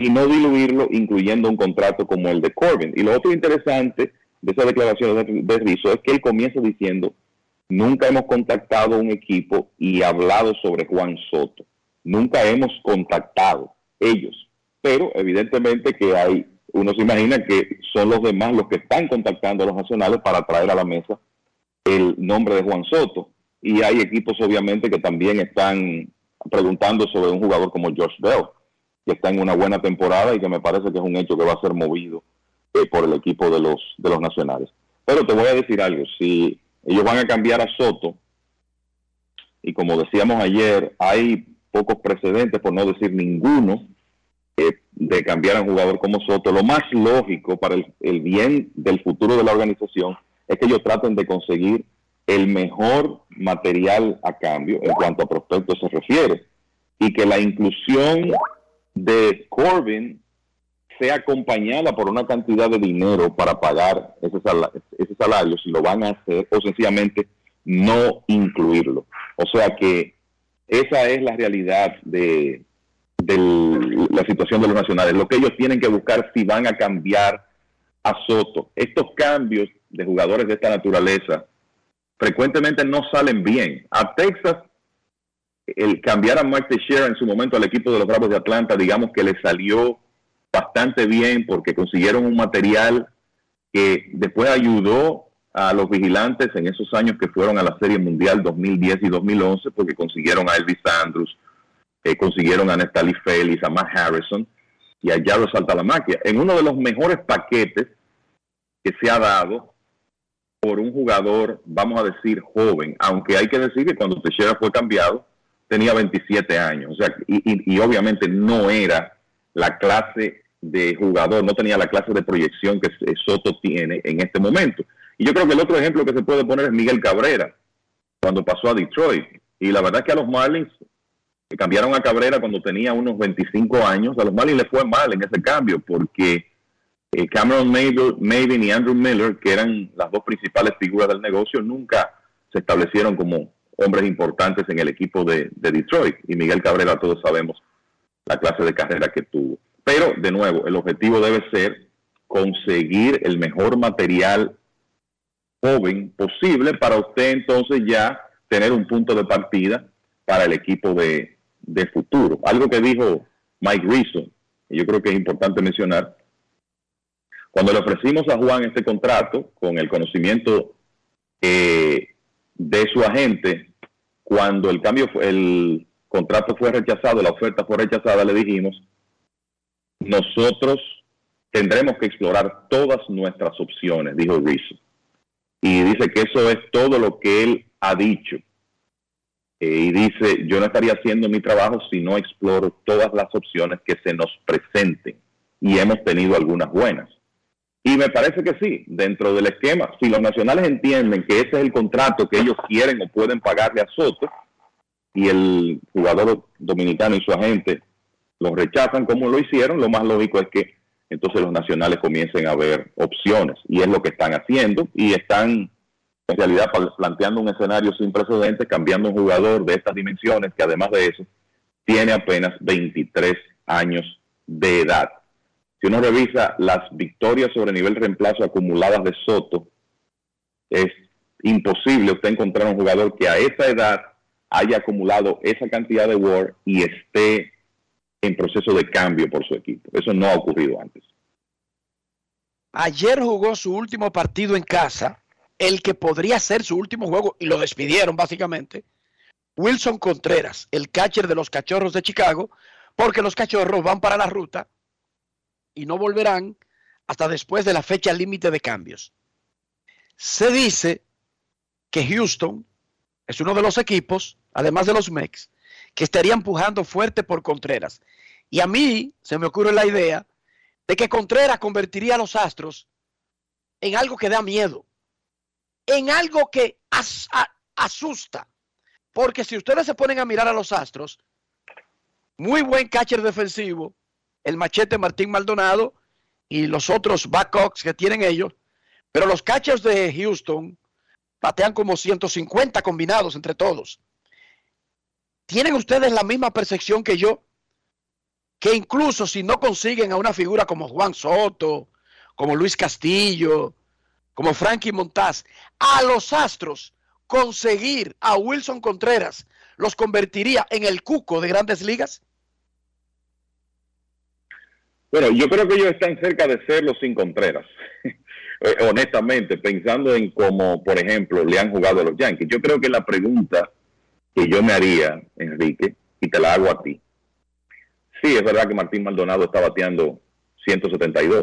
S31: y no diluirlo incluyendo un contrato como el de Corbin. Y lo otro interesante de esa declaración de, de es que él comienza diciendo, nunca hemos contactado un equipo y hablado sobre Juan Soto. Nunca hemos contactado ellos. Pero evidentemente que hay, uno se imagina que son los demás los que están contactando a los nacionales para traer a la mesa el nombre de Juan Soto. Y hay equipos obviamente que también están preguntando sobre un jugador como Josh Bell, que está en una buena temporada y que me parece que es un hecho que va a ser movido eh, por el equipo de los, de los nacionales. Pero te voy a decir algo, si ellos van a cambiar a Soto, y como decíamos ayer, hay pocos precedentes, por no decir ninguno, eh, de cambiar a un jugador como Soto, lo más lógico para el, el, bien del futuro de la organización es que ellos traten de conseguir el mejor material a cambio en cuanto a prospectos se refiere y que la inclusión de Corbin sea acompañada por una cantidad de dinero para pagar ese salario, ese salario si lo van a hacer o sencillamente no incluirlo. O sea que esa es la realidad de, de la situación de los nacionales. Lo que ellos tienen que buscar si van a cambiar a Soto. Estos cambios de jugadores de esta naturaleza frecuentemente no salen bien. A Texas, el cambiar a Mike Teixeira en su momento al equipo de los Bravos de Atlanta, digamos que le salió bastante bien porque consiguieron un material que después ayudó a los vigilantes en esos años que fueron a la Serie Mundial 2010 y 2011 porque consiguieron a Elvis Andrews, eh, consiguieron a Natalie Félix, a Matt Harrison y a Salta Saltalamaquia en uno de los mejores paquetes que se ha dado por un jugador, vamos a decir, joven, aunque hay que decir que cuando Teixeira fue cambiado tenía 27 años, o sea, y, obviamente no era la clase de jugador, no tenía la clase de proyección que Soto tiene en este momento. Y yo creo que el otro ejemplo que se puede poner es Miguel Cabrera, cuando pasó a Detroit. Y la verdad es que a los Marlins que cambiaron a Cabrera cuando tenía unos 25 años, a los Marlins le fue mal en ese cambio, porque eh, Cameron Maven y Andrew Miller, que eran las dos principales figuras del negocio, nunca se establecieron como hombres importantes en el equipo de, de Detroit. Y Miguel Cabrera, todos sabemos la clase de carrera que tuvo. Pero, de nuevo, el objetivo debe ser conseguir el mejor material joven posible para usted entonces ya tener un punto de partida para el equipo de, de futuro. Algo que dijo Mike Rizzo, y yo creo que es importante mencionar, cuando le ofrecimos a Juan este contrato, con el conocimiento eh, de su agente, cuando el cambio, el contrato fue rechazado, la oferta fue rechazada, le dijimos, nosotros tendremos que explorar todas nuestras opciones, dijo Rizzo. Y dice que eso es todo lo que él ha dicho. Eh, y dice, yo no estaría haciendo mi trabajo si no exploro todas las opciones que se nos presenten. Y hemos tenido algunas buenas. Y me parece que sí, dentro del esquema, si los nacionales entienden que ese es el contrato que ellos quieren o pueden pagarle a Soto, y el jugador dominicano y su agente los rechazan como lo hicieron, lo más lógico es que entonces los nacionales comiencen a ver opciones. Y es lo que están haciendo y están en realidad planteando un escenario sin precedentes, cambiando un jugador de estas dimensiones que además de eso tiene apenas 23 años de edad. Si uno revisa las victorias sobre nivel reemplazo acumuladas de Soto, es imposible usted encontrar un jugador que a esa edad haya acumulado esa cantidad de WAR y esté en proceso de cambio por su equipo. Eso no ha ocurrido antes.
S4: Ayer jugó su último partido en casa, el que podría ser su último juego, y lo despidieron básicamente. Wilson Contreras, el catcher de los Cachorros de Chicago, porque los Cachorros van para la ruta y no volverán hasta después de la fecha límite de cambios. Se dice que Houston es uno de los equipos, además de los Mex, que estaría empujando fuerte por Contreras. Y a mí se me ocurre la idea de que Contreras convertiría a los Astros en algo que da miedo, en algo que asusta. Porque si ustedes se ponen a mirar a los Astros, muy buen catcher defensivo, el machete Martín Maldonado y los otros backups que tienen ellos, pero los catchers de Houston batean como 150 combinados entre todos. ¿Tienen ustedes la misma percepción que yo? Que incluso si no consiguen a una figura como Juan Soto, como Luis Castillo, como Frankie Montaz, a los Astros conseguir a Wilson Contreras los convertiría en el cuco de grandes ligas?
S31: Bueno, yo creo que ellos están cerca de ser los sin Contreras. Eh, honestamente, pensando en cómo, por ejemplo, le han jugado a los Yankees. Yo creo que la pregunta que yo me haría, Enrique, y te la hago a ti. Sí, es verdad que Martín Maldonado está bateando 172,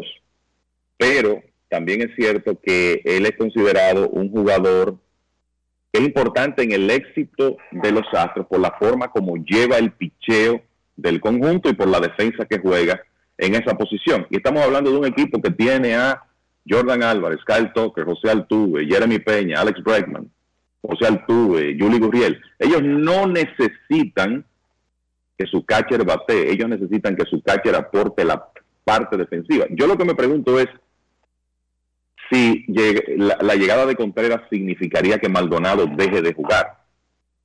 S31: pero también es cierto que él es considerado un jugador es importante en el éxito de los Astros por la forma como lleva el picheo del conjunto y por la defensa que juega en esa posición. Y estamos hablando de un equipo que tiene a Jordan Álvarez, Kyle Tucker, José Altuve, Jeremy Peña, Alex Bregman, José Altuve, Juli Gurriel. Ellos no necesitan que su catcher bate, ellos necesitan que su catcher aporte la parte defensiva. Yo lo que me pregunto es, si la, llegada de Contreras significaría que Maldonado deje de jugar.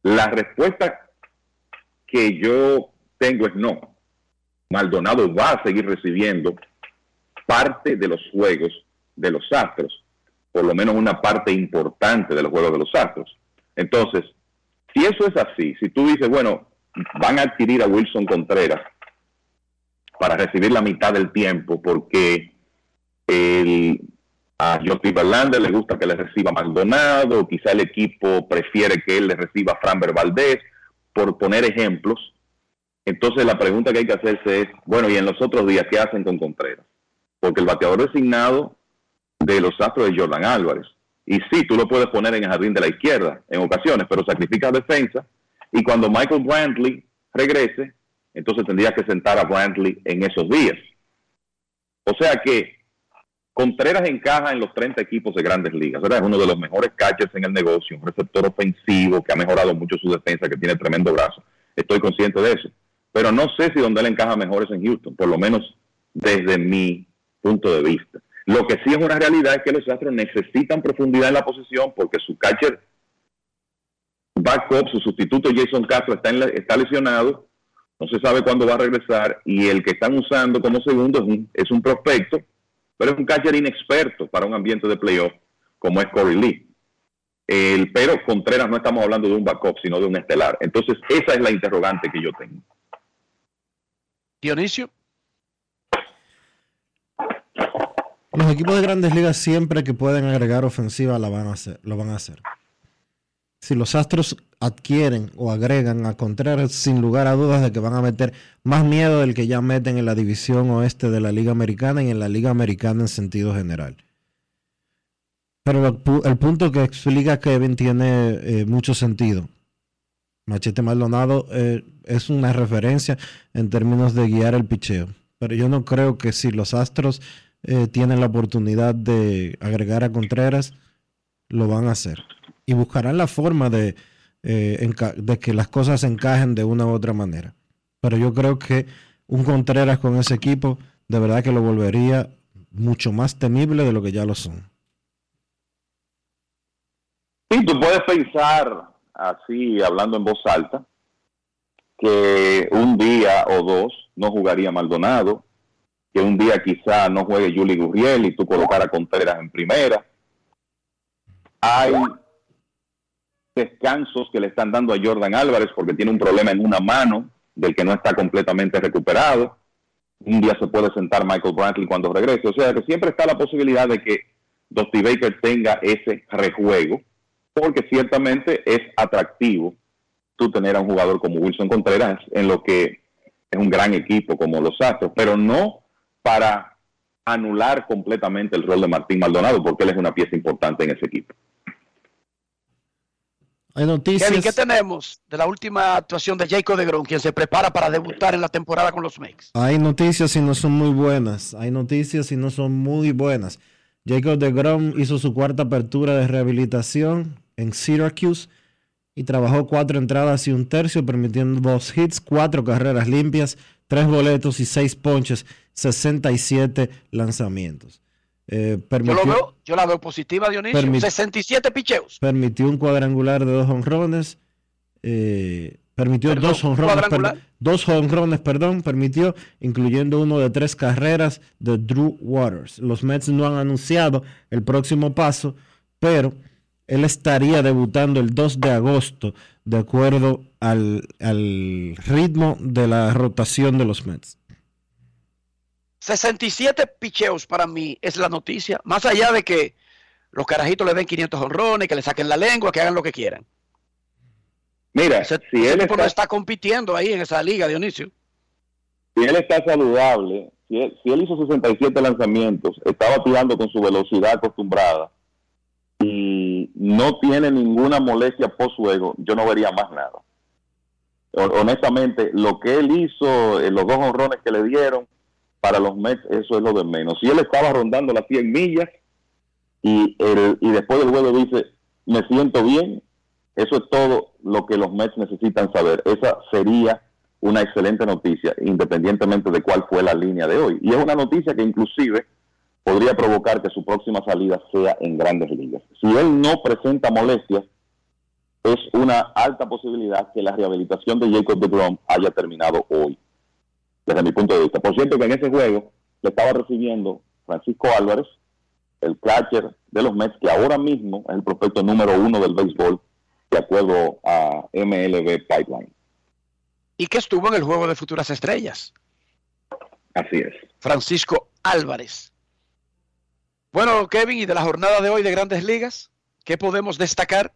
S31: La respuesta que yo tengo es no. Maldonado va a seguir recibiendo parte de los juegos de los Astros, por lo menos una parte importante de los juegos de los Astros. Entonces, si eso es así, si tú dices, bueno, van a adquirir a Wilson Contreras para recibir la mitad del tiempo porque el, a Joty Verlander le gusta que le reciba Maldonado, quizá el equipo prefiere que él le reciba a Framber Valdés, por poner ejemplos. Entonces la pregunta que hay que hacerse es, bueno, ¿y en los otros días qué hacen con Contreras? Porque el bateador designado de los Astros de Jordan Álvarez. Y sí, tú lo puedes poner en el jardín de la izquierda en ocasiones, pero sacrifica defensa. Y cuando Michael Brantley regrese, entonces tendría que sentar a Brantley en esos días. O sea que Contreras encaja en los 30 equipos de grandes ligas. Es uno de los mejores catchers en el negocio, un receptor ofensivo que ha mejorado mucho su defensa, que tiene tremendo brazo. Estoy consciente de eso. Pero no sé si donde él encaja mejor es en Houston, por lo menos desde mi punto de vista. Lo que sí es una realidad es que los Astros necesitan profundidad en la posición porque su catcher backup, su sustituto Jason Castro está, está lesionado, no se sabe cuándo va a regresar y el que están usando como segundo es un prospecto pero es un catcher inexperto para un ambiente de playoff como es Corey Lee. El, pero Contreras no estamos hablando de un backup, sino de un estelar. Entonces, esa es la interrogante que yo tengo.
S4: Dionisio.
S1: Los equipos de grandes ligas siempre que pueden agregar ofensiva la van a hacer, lo van a hacer. Si los Astros adquieren o agregan a Contreras, sin lugar a dudas de que van a meter más miedo del que ya meten en la división oeste de la Liga Americana y en la Liga Americana en sentido general. Pero el, punto que explica Kevin tiene eh, mucho sentido. Machete Maldonado eh, es una referencia en términos de guiar el picheo. Pero yo no creo que si los Astros eh, tienen la oportunidad de agregar a Contreras, lo van a hacer. Y buscarán la forma de, eh, que las cosas se encajen de una u otra manera. Pero yo creo que un Contreras con ese equipo, de verdad que lo volvería mucho más temible de lo que ya lo son.
S31: Sí, tú puedes pensar así, hablando en voz alta, que un día o dos no jugaría Maldonado, que un día quizá no juegue Juli Gurriel y tú colocar a Contreras en primera. Hay descansos que le están dando a Jordan Álvarez porque tiene un problema en una mano del que no está completamente recuperado. Un día se puede sentar Michael Brantley cuando regrese. O sea que siempre está la posibilidad de que Dusty Baker tenga ese rejuego, porque ciertamente es atractivo tú tener a un jugador como Wilson Contreras en lo que es un gran equipo como los Astros, pero no para anular completamente el rol de Martín Maldonado porque él es una pieza importante en ese equipo.
S1: Hay noticias.
S4: Kevin, ¿qué tenemos de la última actuación de Jacob de Grom, quien se prepara para debutar en la temporada con los Mex?
S1: Hay noticias y no son muy buenas. Hay noticias y no son muy buenas. Jacob de Grom hizo su cuarta apertura de rehabilitación en Syracuse y trabajó cuatro entradas y un tercio, permitiendo dos hits, cuatro carreras limpias, tres boletos y seis ponches, 67 lanzamientos. Eh,
S4: Yo,
S1: permitió,
S4: lo veo, yo la veo positiva, Dionisio.
S1: Permit-
S4: 67 picheos.
S1: permitió un cuadrangular de dos honrones. eh, permitió
S4: Perdón,
S1: dos honrones, per- dos honrones, perdón, permitió, incluyendo uno de tres carreras de Drew Waters. Los Mets no han anunciado el próximo paso, pero él estaría debutando el 2 de agosto, de acuerdo al, al ritmo de la rotación de los Mets.
S4: 67 picheos para mí es la noticia. Más allá de que los carajitos le den 500 honrones, que le saquen la lengua, que hagan lo que quieran.
S31: Mira,
S4: Ese,
S31: si
S4: ese
S31: él
S4: tipo no
S31: está,
S4: está compitiendo ahí en esa liga, Dionisio.
S31: si él está saludable, si él, si él hizo 67 lanzamientos, estaba tirando con su velocidad acostumbrada y no tiene ninguna molestia post juego, yo no vería más nada. Hon- Honestamente, lo que él hizo, eh, los dos honrones que le dieron para los Mets, eso es lo de menos. Si él estaba rondando las 100 millas y, el, y después del juego dice, me siento bien, eso es todo lo que los Mets necesitan saber. Esa sería una excelente noticia, independientemente de cuál fue la línea de hoy. Y es una noticia que inclusive podría provocar que su próxima salida sea en grandes ligas. Si él no presenta molestias, es una alta posibilidad que la rehabilitación de Jacob de Grom haya terminado hoy, desde mi punto de vista. Por cierto, que en ese juego le estaba recibiendo Francisco Álvarez, el catcher de los Mets, que ahora mismo es el prospecto número uno del béisbol, de acuerdo a MLB Pipeline.
S4: Y que estuvo en el juego de futuras estrellas.
S31: Así es.
S4: Francisco Álvarez. Bueno, Kevin, y de la jornada de hoy de Grandes Ligas, ¿qué podemos destacar?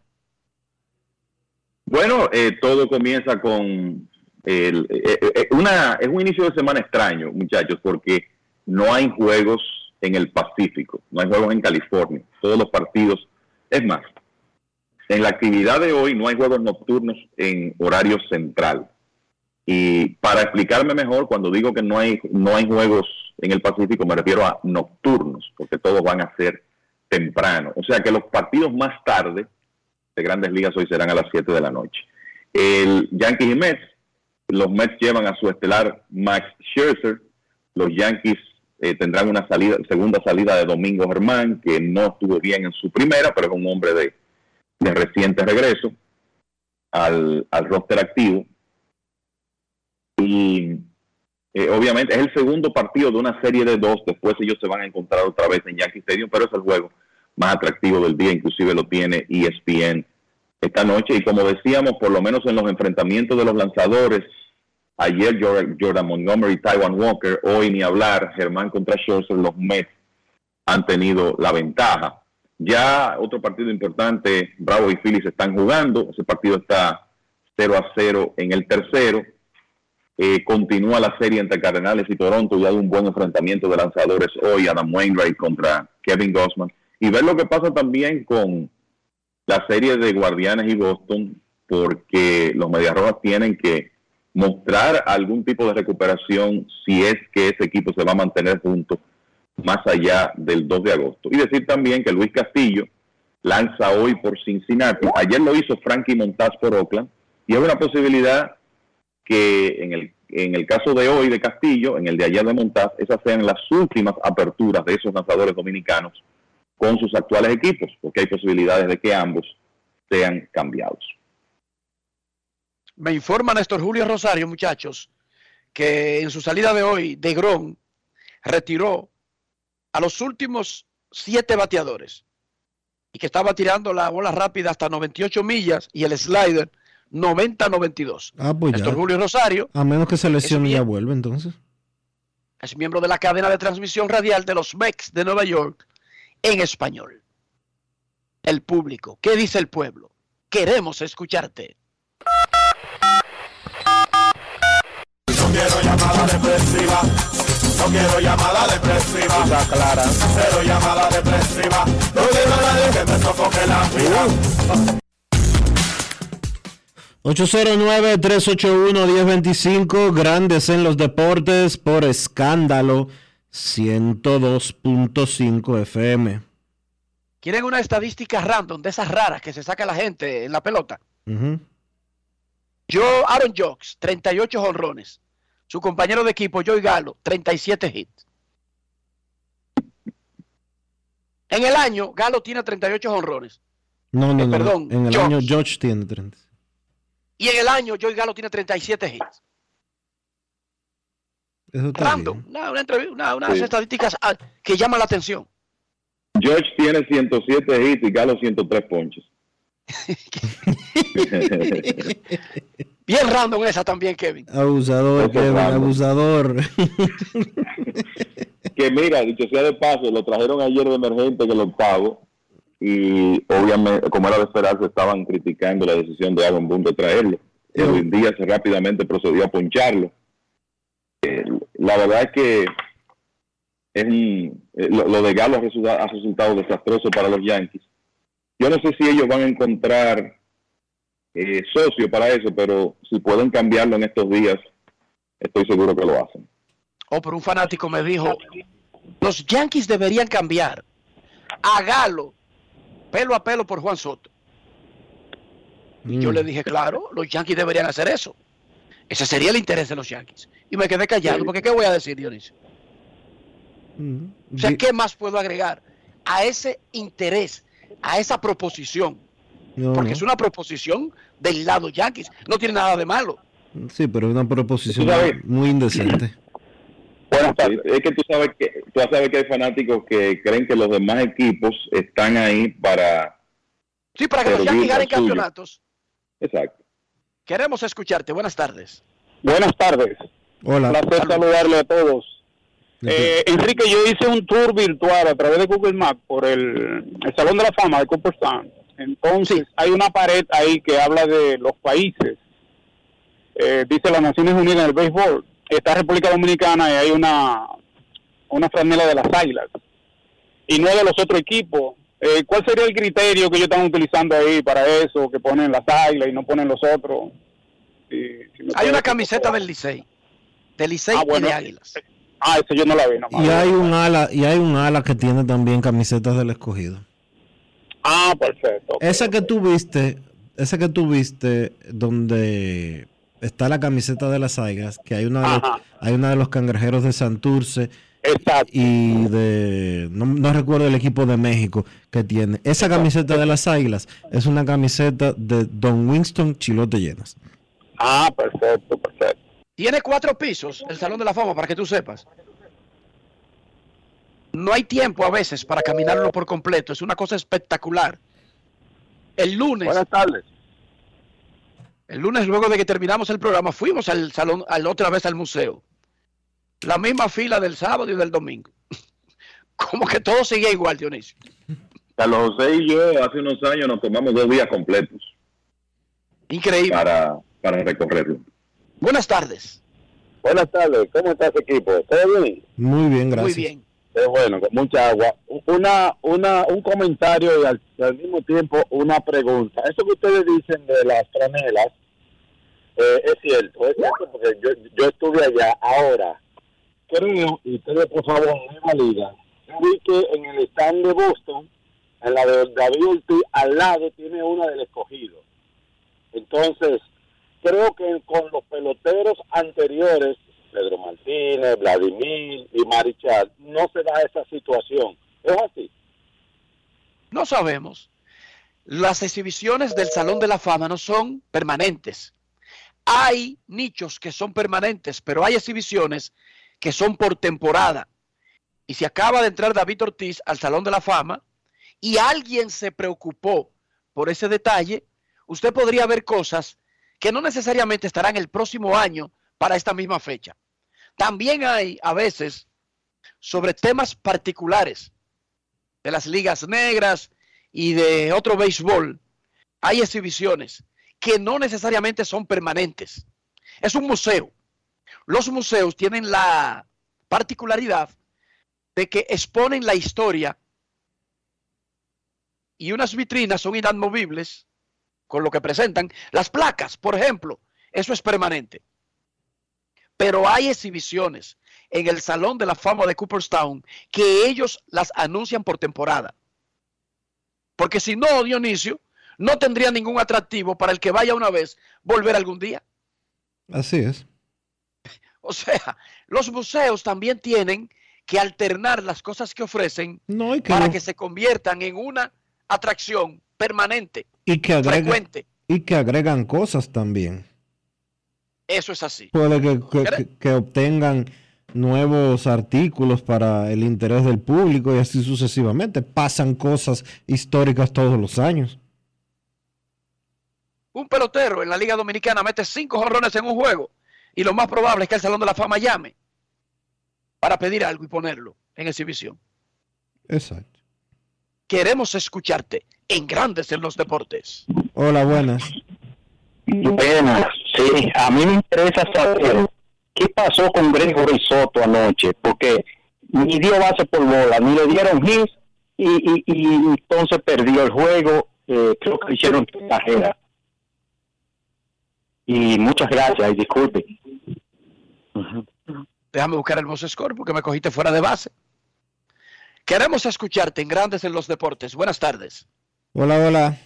S31: Bueno, eh, todo comienza con el, eh, eh, una, es un inicio de semana extraño, muchachos, porque no hay juegos en el Pacífico, no hay juegos en California, todos los partidos, es más, en la actividad de hoy no hay juegos nocturnos en horario central. Y para explicarme mejor, cuando digo que no hay, no hay juegos en el Pacífico, me refiero a nocturnos, porque todos van a ser temprano. O sea que los partidos más tarde de grandes ligas hoy serán a las 7 de la noche. El Yankees y Mets, los Mets llevan a su estelar Max Scherzer, los Yankees eh, tendrán una salida, segunda salida de Domingo Germán, que no estuvo bien en su primera, pero es un hombre de, de reciente regreso al, al roster activo. Y eh, obviamente es el segundo partido de una serie de dos, después ellos se van a encontrar otra vez en Yankee Stadium, pero es el juego más atractivo del día, inclusive lo tiene ESPN esta noche. Y como decíamos, por lo menos en los enfrentamientos de los lanzadores, ayer Jordan, Montgomery, Taiwan Walker, hoy ni hablar, Germán contra Scherzer, los Mets han tenido la ventaja. Ya otro partido importante, Bravo y Phillies están jugando, ese partido está 0 a 0 en el tercero. Eh, continúa la serie entre Cardenales y Toronto y hay un buen enfrentamiento de lanzadores hoy, Adam Wainwright contra Kevin Gossman. Y ver lo que pasa también con la serie de Guardianes y Boston, porque los Medias Rojas tienen que mostrar algún tipo de recuperación si es que ese equipo se va a mantener junto más allá del 2 de agosto. Y decir también que Luis Castillo lanza hoy por Cincinnati. Ayer lo hizo Frankie Montaz por Oakland y es una posibilidad que en el, en el caso de hoy de Castillo, en el de ayer de Montaz, esas sean las últimas aperturas de esos lanzadores dominicanos con sus actuales equipos, porque hay posibilidades de que ambos sean cambiados.
S4: Me informa Néstor Julio Rosario, muchachos, que en su salida de hoy, De Grom retiró a los últimos siete bateadores y que estaba tirando la bola rápida hasta 98 millas y el slider 90-92.
S1: Ah, pues ya.
S4: Néstor Julio Rosario
S1: A menos que se lesione y ya vuelve entonces.
S4: es miembro de la cadena de transmisión radial de los Mex de Nueva York en español. El público, ¿qué dice el pueblo? Queremos escucharte.
S17: No quiero llamada depresiva. No quiero llamada depresiva.
S1: Está clara.
S17: Cero llamada depresiva. No quiero a nadie que me sofoque la vida.
S1: 809-381-1025, grandes en los deportes por escándalo 102.5 FM.
S4: ¿Quieren una estadística random de esas raras que se saca la gente en la pelota?
S1: Ujú.
S4: Yo, Aaron Jocks, 38 honrones. Su compañero de equipo, Joey Galo, 37 hits. En el año, Galo tiene 38 honrones.
S1: No, no,
S4: Eh,
S1: no.
S4: perdón,
S1: en el año George tiene 30.
S4: Y en el año, Joey Galo tiene 37 hits.
S1: Eso está
S4: Random. Una, una una- unas
S31: Sí.
S4: estadísticas que llaman la atención.
S31: George tiene 107 hits y Galo 103 ponches.
S4: Bien random esa también, Kevin.
S1: Abusador, Kevin,
S31: random.
S1: abusador.
S31: que mira, dicho sea de paso, lo trajeron ayer de emergente en el octavo y obviamente, como era de esperarse, estaban criticando la decisión de Aaron Boone de traerlo. Edwin Díaz rápidamente procedió a poncharlo. Eh, la verdad es que es un- eh, lo, lo de Galo ha resultado, ha resultado desastroso para los Yankees. Yo no sé si ellos van a encontrar eh, socio para eso, pero si pueden cambiarlo en estos días, estoy seguro que lo hacen.
S4: Oh, pero un fanático me dijo, los Yankees deberían cambiar a Galo pelo a pelo por Juan Soto. Y yo
S1: Mm.
S4: le dije, claro, los Yankees deberían hacer eso. Ese sería el interés de los Yankees. Y me quedé callado, porque ¿qué voy a decir, Dionisio? O sea, ¿qué más puedo agregar a ese interés, a esa proposición?
S1: No,
S4: Porque
S1: no.
S4: es una proposición del lado Yankees. No tiene nada de malo.
S1: Sí, pero es una proposición muy indecente.
S31: Es que tú sabes que tú sabes que hay fanáticos que creen que los demás equipos están ahí para
S4: Sí, para que los Yankees ganen campeonatos.
S31: exacto.
S4: Queremos escucharte. Buenas tardes.
S32: Buenas tardes.
S1: Hola.
S32: placer saludarle a todos. Eh, Enrique, yo hice un tour virtual a través de Google Maps por el, el Salón de la Fama de Cooperstown. Entonces, hay una pared ahí que habla de los países. Eh, dice las Naciones Unidas en el béisbol. Está República Dominicana y hay una, una franela de las águilas. Y no de los otros equipos. Eh, ¿Cuál sería el criterio que ellos están utilizando ahí para eso? Que ponen las águilas y no ponen los otros. Si- si me
S4: Hay una camiseta del Licey. Del Licey
S32: Ah, bueno.
S4: y de Águilas.
S32: Ah, eso yo no la vi. No,
S1: Y hay un ala, y hay un ala que tiene también camisetas del escogido.
S32: Ah, perfecto.
S1: Esa que tú viste, esa que tú viste donde está la camiseta de las águilas, que hay una de los, hay una de los cangrejeros de Santurce
S32: Exacto.
S1: y de no, no recuerdo el equipo de México que tiene. Esa camiseta de las águilas es una camiseta de Don Winston Chilote Llenas.
S32: Ah, perfecto, perfecto.
S4: Tiene cuatro pisos el Salón de la Fama, para que tú sepas. No hay tiempo a veces para caminarlo por completo. Es una cosa espectacular. El lunes.
S32: Buenas tardes.
S4: El lunes, luego de que terminamos el programa, fuimos al salón, al otra vez al museo. La misma fila del sábado y del domingo. Como que todo seguía igual, Dionisio.
S31: Carlos José y yo hace unos años nos tomamos dos días completos
S4: Increíble.
S31: para, para recorrerlo.
S4: Buenas tardes.
S32: Buenas tardes. ¿Cómo está ese equipo? ¿Todo bien?
S1: Muy bien, gracias.
S4: Muy bien.
S32: Es bueno, mucha agua. Una, una, un comentario y al, y al mismo tiempo una pregunta. Eso que ustedes dicen de las franelas eh, es cierto, es cierto porque yo, yo estuve allá. Ahora, creo, y ustedes por favor me validan, yo vi que en el stand de Boston, en la de David Ortiz, al lado tiene una del escogido. Entonces, creo que con los peloteros anteriores, Pedro Martínez, Vladimir y Marichal, no se da esa situación. ¿Es así?
S4: No sabemos. Las exhibiciones del Salón de la Fama no son permanentes. Hay nichos que son permanentes, pero hay exhibiciones que son por temporada. Y si acaba de entrar David Ortiz al Salón de la Fama y alguien se preocupó por ese detalle, usted podría ver cosas que no necesariamente estarán el próximo año para esta misma fecha. También hay a veces sobre temas particulares de las ligas negras y de otro béisbol, hay exhibiciones que no necesariamente son permanentes. Es un museo. Los museos tienen la particularidad de que exponen la historia y unas vitrinas son inamovibles con lo que presentan. Las placas, por ejemplo, eso es permanente. Pero hay exhibiciones en el Salón de la Fama de Cooperstown que ellos las anuncian por temporada. Porque si no, Dionisio, no tendría ningún atractivo para el que vaya una vez volver algún día.
S1: Así es.
S4: O sea, los museos también tienen que alternar las cosas que ofrecen para que se conviertan en una atracción permanente,
S1: y que agregan,
S4: frecuente.
S1: Y que agregan cosas también.
S4: Eso es así.
S1: Puede que, que, que, obtengan nuevos artículos para el interés del público y así sucesivamente. Pasan cosas históricas todos los años.
S4: Un pelotero en la Liga Dominicana mete cinco jorrones en un juego y lo más probable es que el Salón de la Fama llame para pedir algo y ponerlo en exhibición.
S1: Exacto.
S4: Queremos escucharte en Grandes en los Deportes.
S1: Hola, buenas.
S33: Buenas, sí, a mí me interesa saber qué pasó con Gregory Soto anoche, porque ni dio base por bola, ni le dieron hit y, y, entonces perdió el juego, eh, creo que hicieron carrera. Y muchas gracias, y disculpe.
S4: Déjame buscar el voz score porque me cogiste fuera de base. Queremos escucharte en Grandes en los Deportes. Buenas tardes.
S1: Hola, hola.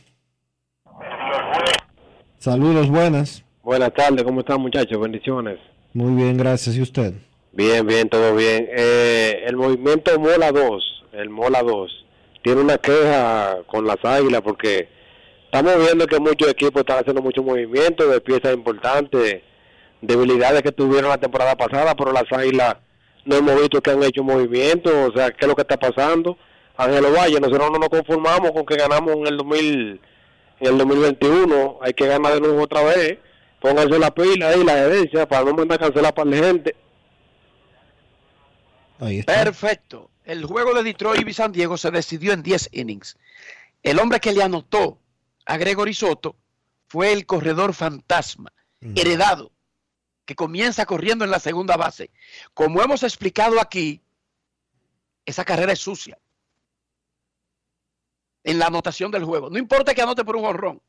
S1: Saludos, buenas.
S34: Buenas tardes, ¿cómo están muchachos? Bendiciones.
S1: Muy bien, gracias. ¿Y usted?
S34: Bien, bien, todo bien. Eh, el movimiento Mola 2, el Mola 2, tiene una queja con las águilas porque estamos viendo que muchos equipos están haciendo mucho movimiento de piezas importantes, debilidades que tuvieron la temporada pasada, pero las águilas no hemos visto que han hecho movimiento, o sea, ¿qué es lo que está pasando? Ángelo Valle, nosotros no nos conformamos con que ganamos en el 2000, en el 2021, hay que ganar de nuevo otra vez, pónganse la pila ahí, la herencia, para no mandar a cancelar para la gente.
S1: Ahí está.
S4: Perfecto. El juego de Detroit y San Diego se decidió en 10 innings. El hombre que le anotó a Gregory Soto fue el corredor fantasma, heredado, que comienza corriendo en la segunda base. Como hemos explicado aquí, esa carrera es sucia en la anotación del juego. No importa que anote por un jonrón.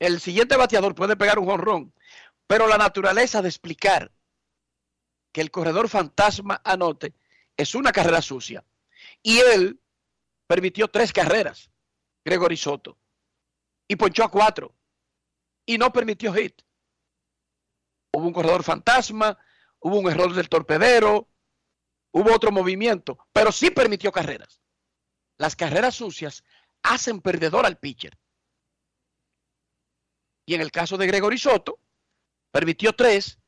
S4: El siguiente bateador puede pegar un jonrón, pero la naturaleza de explicar que el corredor fantasma anote es una carrera sucia. Y él permitió tres carreras, Gregory Soto, y ponchó a cuatro, y no permitió hit. Hubo un corredor fantasma, hubo un error del torpedero, hubo otro movimiento, pero sí permitió carreras. Las carreras sucias hacen perdedor al pitcher. Y en el caso de Gregory Soto, permitió tres,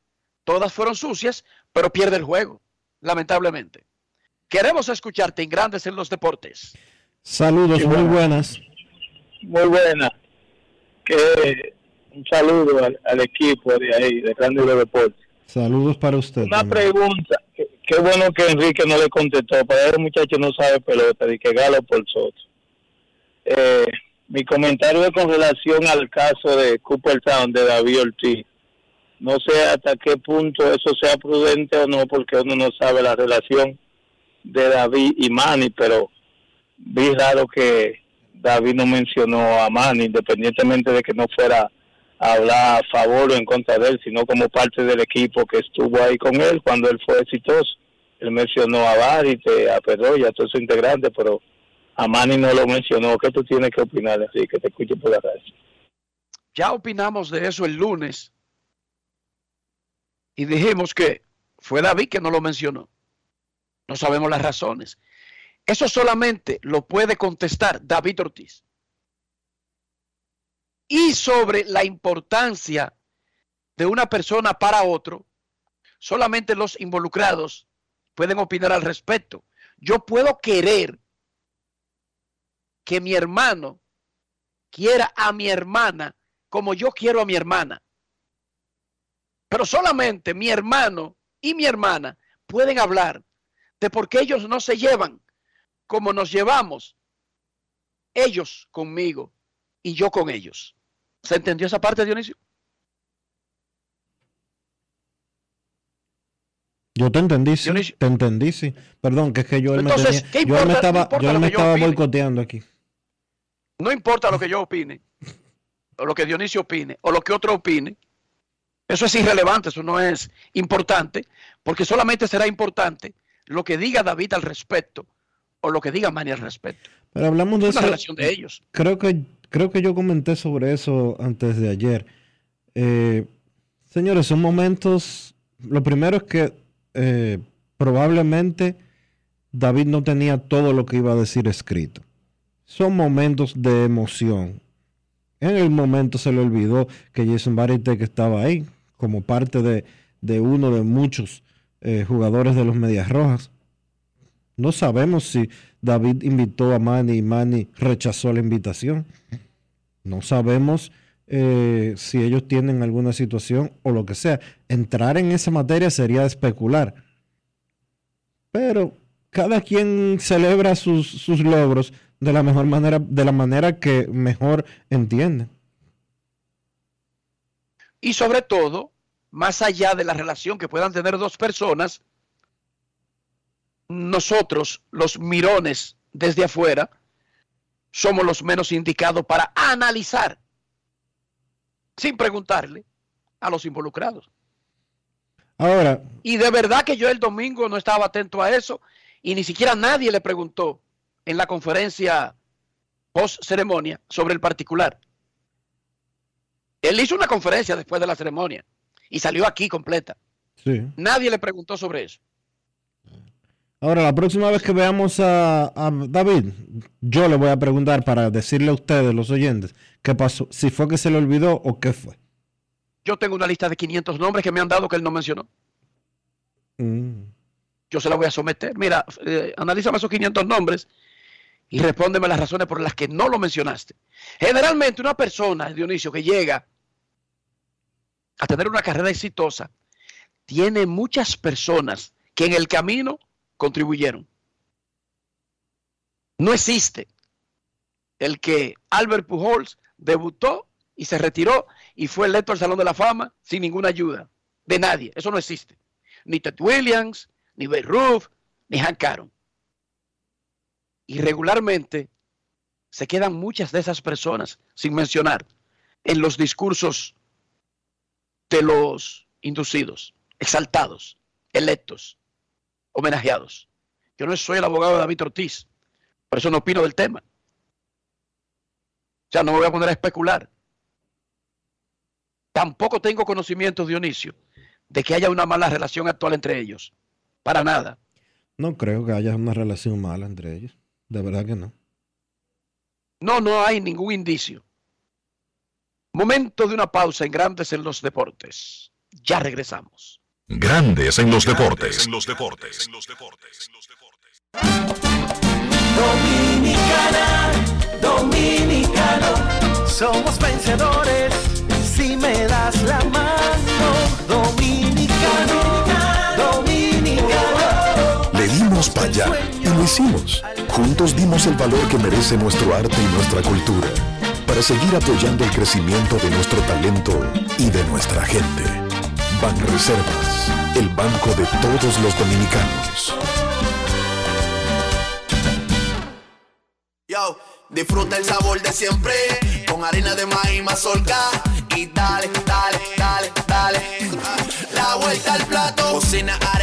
S4: todas fueron sucias, pero pierde el juego, lamentablemente. Queremos escucharte en Grandes en los Deportes.
S1: Saludos, muy buenas.
S32: Muy buenas. Que un saludo al, equipo de ahí, de Grandes Deportes.
S1: Saludos para usted.
S32: Una pregunta. Qué bueno que Enrique no le contestó. Para el muchacho no sabe pelota, y que galo por Soto. Eh, mi comentario es con relación al caso de Cooperstown de David Ortiz. No sé hasta qué punto eso sea prudente o no, porque uno no sabe la relación de David y Manny, pero vi raro que David no mencionó a Manny, independientemente de que no fuera a hablar a favor o en contra de él, sino como parte del equipo que estuvo ahí con él cuando él fue exitoso. Él mencionó a Barite, a Pedro a todos sus integrantes, pero a Manny no lo mencionó. ¿Qué tú tienes que opinar? Así que te escucho por la radio.
S4: Ya opinamos de eso el lunes y dijimos que fue David que no lo mencionó. No sabemos las razones. Eso solamente lo puede contestar David Ortiz. Y sobre la importancia de una persona para otro, solamente los involucrados pueden opinar al respecto. Yo puedo querer que mi hermano quiera a mi hermana como yo quiero a mi hermana. Pero solamente mi hermano y mi hermana pueden hablar de por qué ellos no se llevan como nos llevamos ellos conmigo y yo con ellos. ¿Se entendió esa parte, Dionisio?
S1: Yo te entendí, sí. Te entendí, sí. Perdón, que es que yo
S4: Entonces,
S1: me,
S4: ¿qué
S1: yo me
S4: importa-
S1: estaba, yo
S4: lo
S1: me estaba boicoteando aquí.
S4: No importa lo que yo opine, o lo que Dionisio opine, o lo que otro opine. Eso es irrelevante, eso no es importante, porque solamente será importante lo que diga David al respecto o lo que diga Manny al respecto.
S1: Pero hablamos de
S4: Es una
S1: eso.
S4: relación de ellos.
S1: Creo que, creo que yo comenté sobre eso antes de ayer. Eh, señores, son momentos. Lo primero es que eh, probablemente David no tenía todo lo que iba a decir escrito. Son momentos de emoción. En el momento se le olvidó que Jason Barrett que estaba ahí como parte de, de uno de muchos eh, jugadores de los Medias Rojas. No sabemos si David invitó a Manny y Manny rechazó la invitación. No sabemos eh, si ellos tienen alguna situación o lo que sea. Entrar en esa materia sería especular. Pero cada quien celebra sus, sus logros de la mejor manera, de la manera que mejor entiende.
S4: Y sobre todo, más allá de la relación que puedan tener dos personas, nosotros, los mirones desde afuera, somos los menos indicados para analizar, sin preguntarle a los involucrados.
S1: Ahora,
S4: Y de verdad que yo el domingo no estaba atento a eso y ni siquiera nadie le preguntó en la conferencia post ceremonia sobre el particular. Él hizo una conferencia después de la ceremonia y salió aquí completa.
S1: sí.
S4: Nadie le preguntó sobre eso.
S1: Ahora, la próxima vez que veamos a, a David, yo le voy a preguntar para decirle a ustedes, los oyentes, qué pasó, si fue que se le olvidó o qué fue.
S4: Yo tengo una lista de 500 nombres que me han dado que él no mencionó.
S1: Mm.
S4: Yo se la voy a someter. Mira, eh, analízame esos 500 nombres y respóndeme las razones por las que no lo mencionaste. Generalmente una persona, Dionisio, que llega a tener una carrera exitosa, tiene muchas personas que en el camino contribuyeron. No existe el que Albert Pujols debutó y se retiró y fue electo al Salón de la Fama sin ninguna ayuda de nadie. Eso no existe. Ni Ted Williams, ni Babe Ruth, ni Hank Aaron. Y regularmente se quedan muchas de esas personas sin mencionar en los discursos de los inducidos, exaltados, electos, homenajeados. Yo no soy el abogado de David Ortiz, por eso no opino del tema. O sea, no me voy a poner a especular. Tampoco tengo conocimiento, Dionisio, de que haya una mala relación actual entre ellos. Para nada.
S1: No creo que haya una relación mala entre ellos. De verdad que no.
S4: No, no hay ningún indicio. Momento de una pausa en Grandes en los Deportes. Ya regresamos.
S5: Grandes en los deportes.
S2: Dominicana, dominicano, somos vencedores si me das la mano.
S28: Para allá y lo hicimos. Juntos dimos el valor que merece nuestro arte y nuestra cultura para seguir apoyando el crecimiento de nuestro talento y de nuestra gente. Banreservas, el banco de todos los dominicanos.
S9: Yo, disfruta el sabor de siempre con harina de maíz mazorca y dale, dale, dale, dale. La vuelta al plato, cocina arepa,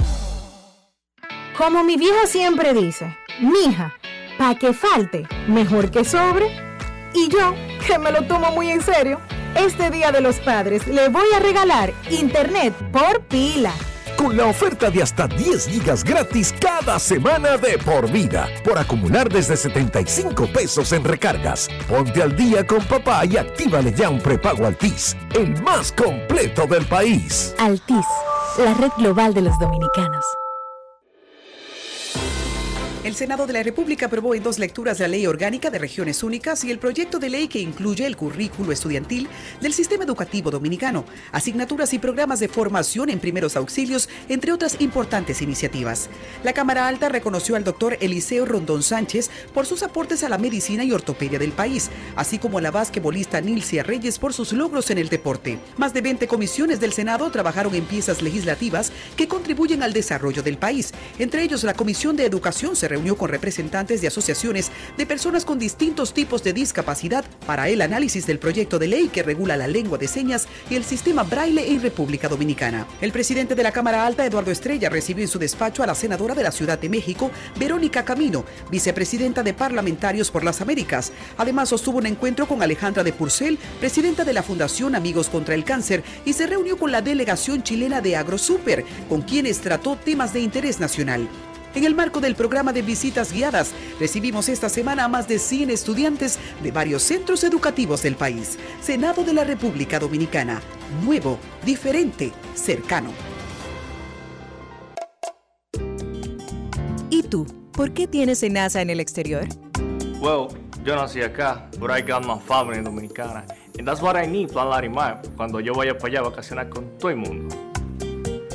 S35: Como mi viejo siempre dice, mija, pa' que falte, mejor que sobre. Y yo, que me lo tomo muy en serio, este Día de los Padres le voy a regalar internet por pila.
S26: Con la oferta de hasta 10 gigas gratis cada semana de por vida, por acumular desde 75 pesos en recargas. Ponte al día con papá y actívale ya un prepago Altis, el más completo del país.
S35: Altis, la red global de los dominicanos.
S36: El Senado de la República aprobó en dos lecturas la Ley Orgánica de Regiones Únicas y el proyecto de ley que incluye el currículo estudiantil del sistema educativo dominicano, asignaturas y programas de formación en primeros auxilios, entre otras importantes iniciativas. La Cámara Alta reconoció al doctor Eliseo Rondón Sánchez por sus aportes a la medicina y ortopedia del país, así como a la basquetbolista Nilcia Reyes por sus logros en el deporte. Más de 20 comisiones del Senado trabajaron en piezas legislativas que contribuyen al desarrollo del país. Entre ellos, la Comisión de Educación se reunió con representantes de asociaciones de personas con distintos tipos de discapacidad para el análisis del proyecto de ley que regula la lengua de señas y el sistema braille en República Dominicana. El presidente de la Cámara Alta, Eduardo Estrella, recibió en su despacho a la senadora de la Ciudad de México, Verónica Camino, vicepresidenta de Parlamentarios por las Américas. Además, sostuvo un encuentro con Alejandra de Purcell, presidenta de la Fundación Amigos contra el Cáncer, y se reunió con la delegación chilena de AgroSuper, con quienes trató temas de interés nacional. En el marco del programa de visitas guiadas, recibimos esta semana a más de 100 estudiantes de varios centros educativos del país. Senado de la República Dominicana. Nuevo, diferente, cercano.
S37: ¿Y tú? ¿Por qué tienes NASA en el exterior?
S38: Well, yo nací acá, but I got my family dominicana. And that's what I need, Plan Larimar, cuando yo vaya para allá a vacacionar con todo el mundo.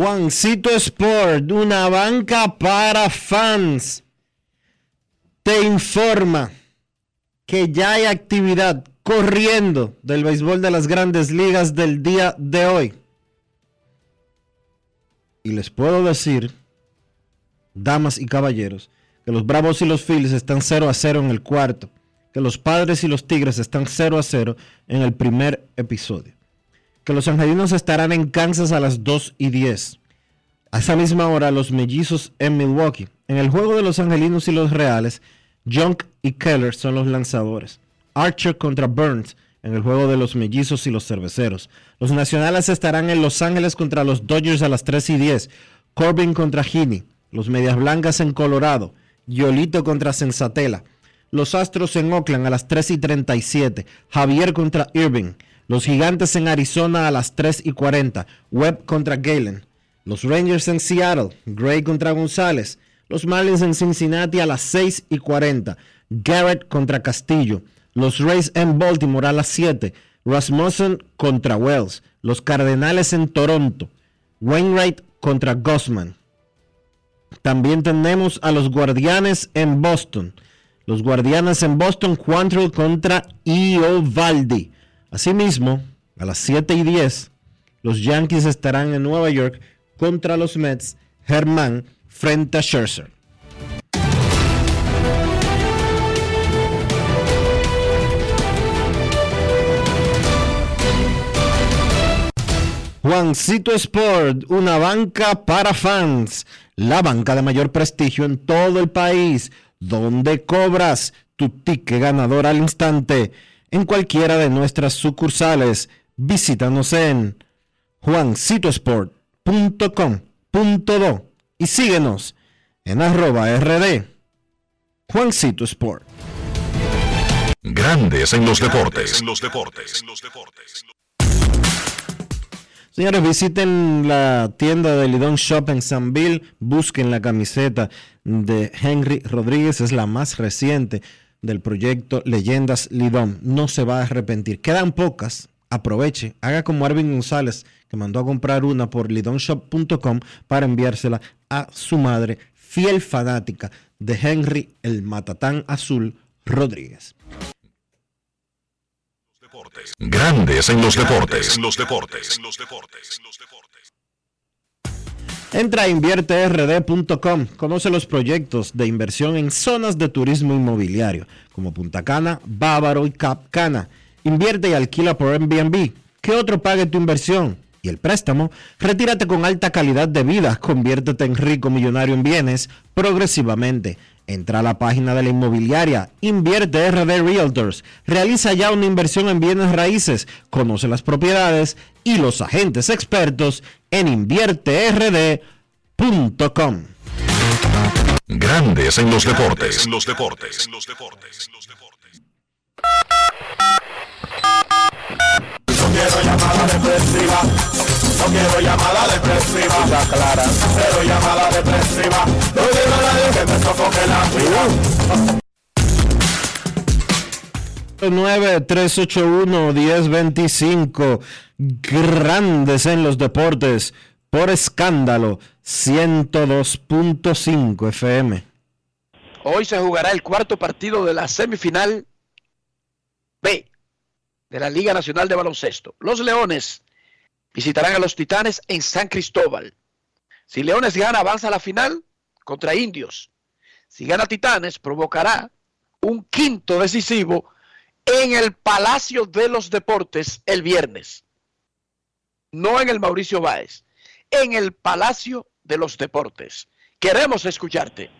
S1: Juancito Sport, una banca para fans, te informa que ya hay actividad corriendo del béisbol de las grandes ligas del día de hoy. Y les puedo decir, damas y caballeros, que los Bravos y los Phillies están 0 a 0 en el cuarto, que los Padres y los Tigres están 0 a 0 en el primer episodio los angelinos estarán en Kansas a las 2 y 10. A esa misma hora, los mellizos en Milwaukee. En el juego de los angelinos y los reales, Junk y Keller son los lanzadores. Archer contra Burns en el juego de los mellizos y los cerveceros. Los nacionales estarán en Los Ángeles contra los Dodgers a las 3 y 10. Corbin contra Heaney. Los medias blancas en Colorado. Yolito contra Sensatela. Los Astros en Oakland a las 3 y 37. Javier contra Irving. Los Gigantes en Arizona a las 3 y 40. Webb contra Galen. Los Rangers en Seattle. Gray contra González. Los Marlins en Cincinnati a las 6 y 40. Garrett contra Castillo. Los Rays en Baltimore a las 7. Rasmussen contra Wells. Los Cardenales en Toronto. Wainwright contra Gossman. También tenemos a los Guardianes en Boston. Los Guardianes en Boston, Quantrill contra Iovaldi. Asimismo, a las 7 y 10, los Yankees estarán en Nueva York contra los Mets, Germán frente a Scherzer. Juancito Sport, una banca para fans, la banca de mayor prestigio en todo el país, donde cobras tu ticket ganador al instante en cualquiera de nuestras sucursales. Visítanos en juancitosport.com.do y síguenos en arroba rd Juancito Sport.
S5: Grandes en los deportes. los deportes.
S1: Señores, visiten la tienda de Lidón Shop en Sanville, busquen la camiseta de Henry Rodríguez, es la más reciente del proyecto Leyendas Lidón. No se va a arrepentir. Quedan pocas. Aproveche, haga como Arvin González, que mandó a comprar una por lidonshop.com para enviársela a su madre, fiel fanática de Henry el Matatán Azul Rodríguez.
S5: Grandes en los deportes. En los deportes.
S1: Entra a invierterd.com, conoce los proyectos de inversión en zonas de turismo inmobiliario, como Punta Cana, Bávaro y Cap Cana. Invierte y alquila por Airbnb. ¿Qué otro pague tu inversión? y el préstamo, retírate con alta calidad de vida, conviértete en rico millonario en bienes progresivamente. Entra a la página de la inmobiliaria, invierte RD Realtors, realiza ya una inversión en bienes raíces, conoce las propiedades y los agentes expertos en invierterd.com.
S5: Grandes en los deportes. En los deportes.
S17: No quiero llamada depresiva. No quiero llamada depresiva. Ya clara. Cero llamada depresiva. No quiero a nadie que me sofoque la vida.
S1: 9-381-1025. Grandes en los deportes. Por escándalo. 102.5 FM.
S4: Hoy se jugará el cuarto partido de la semifinal B de la Liga Nacional de Baloncesto. Los Leones visitarán a los Titanes en San Cristóbal. Si Leones gana, avanza a la final contra Indios. Si gana Titanes, provocará un quinto decisivo en el Palacio de los Deportes el viernes. No en el Mauricio Báez, en el Palacio de los Deportes. Queremos escucharte.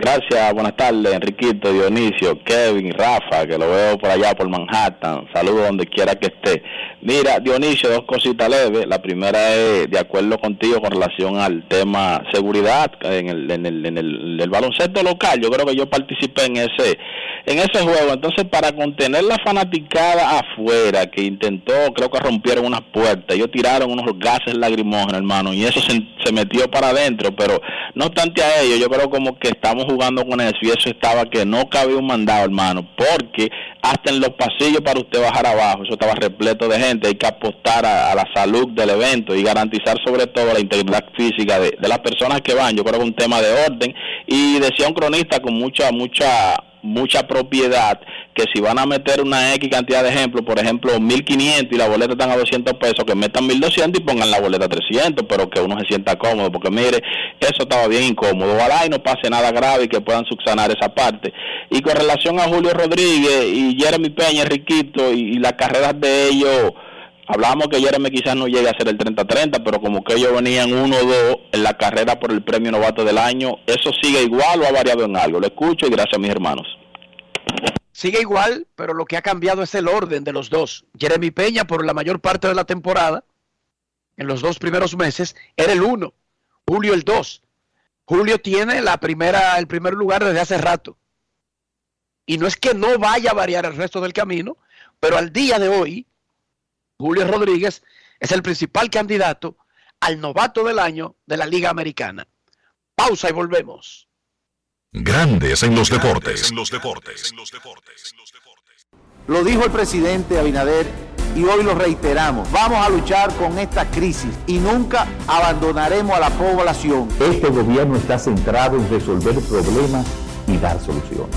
S39: Gracias, buenas tardes, Enriquito, Dionisio, Kevin, Rafa, que lo veo por allá por Manhattan. Saludos donde quiera que esté. Mira, Dionisio, dos cositas leves. La primera es de acuerdo contigo con relación al tema seguridad en el, en el, en el, baloncesto local. Yo creo que yo participé en ese en ese juego. Entonces, para contener la fanaticada afuera que intentó, creo que rompieron unas puertas, ellos tiraron unos gases lacrimógenos, hermano, y eso se, se metió para adentro. Pero no obstante a ello, yo creo como que estamos jugando con eso y eso estaba que no cabía un mandado, hermano, porque hasta en los pasillos para usted bajar abajo, eso estaba repleto de gente. Hay que apostar a, a la salud del evento y garantizar sobre todo la integridad física de, de las personas que van. Yo creo que es un tema de orden. Y decía un cronista con mucha, mucha mucha propiedad que si van a meter una X cantidad de ejemplos, por ejemplo 1500 y la boleta están a 200 pesos, que metan 1200 y pongan la boleta a 300, pero que uno se sienta cómodo, porque mire, eso estaba bien incómodo. Ojalá y no pase nada grave y que puedan subsanar esa parte. Y con relación a Julio Rodríguez y Jeremy Peña, Riquito y, y las carreras de ellos. Hablábamos que Jeremy quizás no llegue a ser el 30-30, pero como que ellos venían 1-2 en la carrera por el premio novato del año, ¿eso sigue igual o ha variado en algo? Lo escucho y gracias a mis hermanos.
S4: Sigue igual, pero lo que ha cambiado es el orden de los dos. Jeremy Peña, por la mayor parte de la temporada, en los dos primeros meses, era el 1, Julio el 2. Julio tiene la primera, el primer lugar desde hace rato. Y no es que no vaya a variar el resto del camino, pero al día de hoy, Julio Rodríguez es el principal candidato al novato del año de la Liga Americana. Pausa y volvemos.
S5: Grandes en los deportes.
S28: En los deportes.
S40: Lo dijo el presidente Abinader y hoy lo reiteramos. Vamos a luchar con esta crisis y nunca abandonaremos a la población.
S26: Este gobierno está centrado en resolver problemas y dar soluciones.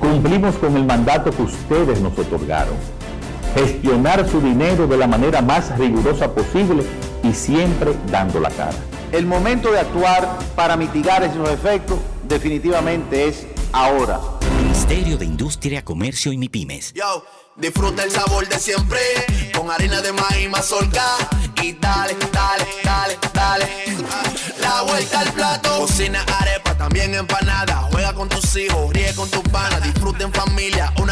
S26: Cumplimos con el mandato que ustedes nos otorgaron. Gestionar su dinero de la manera más rigurosa posible y siempre dando la cara.
S40: El momento de actuar para mitigar esos efectos definitivamente es ahora.
S41: Ministerio de Industria, Comercio y MIPIMES.
S9: Yo, disfruta el sabor de siempre con harina de maíz mazorca y dale, dale, dale, dale. La vuelta al plato, cocina arepa, también empanada. Juega con tus hijos, ríe con tus panas, disfruta en familia,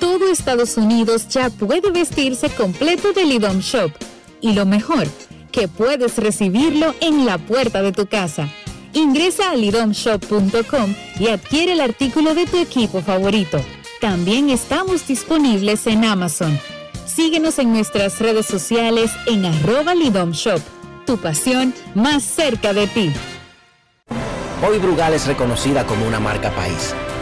S35: Todo Estados Unidos ya puede vestirse completo de Lidom Shop. Y lo mejor, que puedes recibirlo en la puerta de tu casa. Ingresa a lidomshop.com y adquiere el artículo de tu equipo favorito. También estamos disponibles en Amazon. Síguenos en nuestras redes sociales en arroba Lidom Shop. Tu pasión más cerca de ti.
S27: Hoy Brugal es reconocida como una marca país,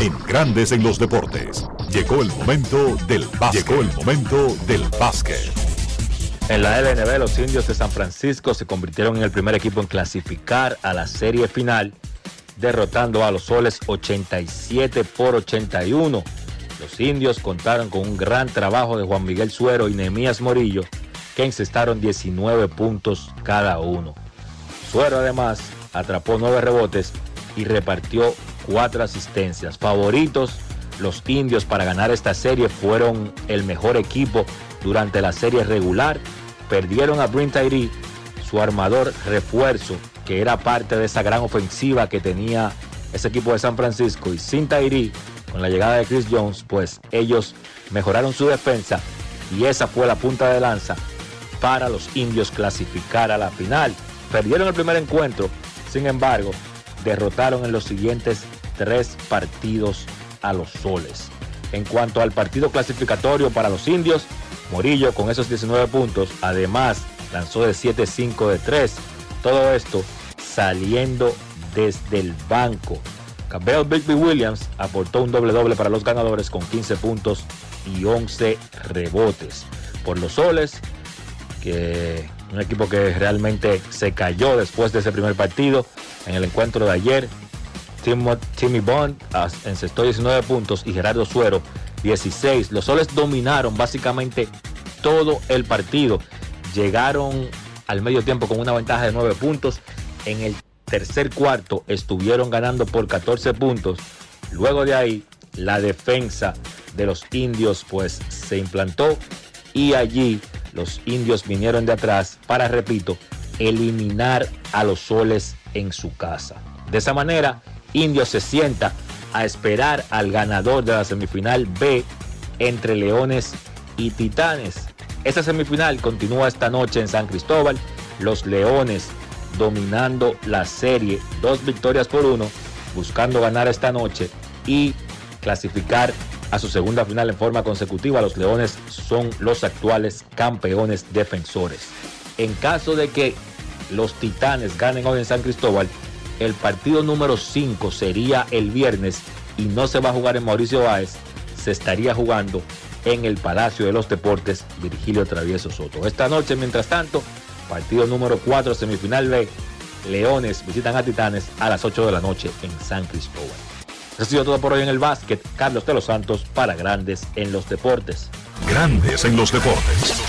S5: En Grandes en los deportes. Llegó el momento del básquet. Llegó el momento del básquet.
S42: En la LNB, los indios de San Francisco se convirtieron en el primer equipo en clasificar a la serie final, derrotando a los soles 87 por 81. Los indios contaron con un gran trabajo de Juan Miguel Suero y Nehemías Morillo, que encestaron 19 puntos cada uno. Suero además atrapó 9 rebotes y repartió 4 asistencias. Favoritos, los indios para ganar esta serie fueron el mejor equipo durante la serie regular. Perdieron a Brent Tyree, su armador refuerzo, que era parte de esa gran ofensiva que tenía ese equipo de San Francisco. Y sin Tyree, con la llegada de Chris Jones, pues ellos mejoraron su defensa y esa fue la punta de lanza para los indios clasificar a la final. Perdieron el primer encuentro, sin embargo, derrotaron en los siguientes tres partidos a los soles. En cuanto al partido clasificatorio para los indios, Morillo con esos 19 puntos, además lanzó de 7-5 de 3. Todo esto saliendo desde el banco. Campbell Bigby Williams aportó un doble doble para los ganadores con 15 puntos y 11 rebotes. Por los soles, que un equipo que realmente se cayó después de ese primer partido en el encuentro de ayer. Timmy Bond encestó 19 puntos y Gerardo Suero 16. Los soles dominaron básicamente todo el partido. Llegaron al medio tiempo con una ventaja de 9 puntos. En el tercer cuarto estuvieron ganando por 14 puntos. Luego de ahí, la defensa de los indios pues se implantó y allí los indios vinieron de atrás para, repito, eliminar a los soles en su casa. De esa manera, Indios se sienta a esperar al ganador de la semifinal B entre Leones y Titanes. Esta semifinal continúa esta noche en San Cristóbal. Los Leones dominando la serie, dos victorias por uno, buscando ganar esta noche y clasificar a su segunda final en forma consecutiva. Los Leones son los actuales campeones defensores. En caso de que los Titanes ganen hoy en San Cristóbal, el partido número 5 sería el viernes y no se va a jugar en Mauricio Báez, se estaría jugando en el Palacio de los Deportes Virgilio Travieso Soto. Esta noche, mientras tanto, partido número 4, semifinal B, Leones visitan a Titanes a las 8 de la noche en San Cristóbal. Ha sido todo por hoy en el básquet. Carlos de los Santos para Grandes en los Deportes.
S5: Grandes en los Deportes.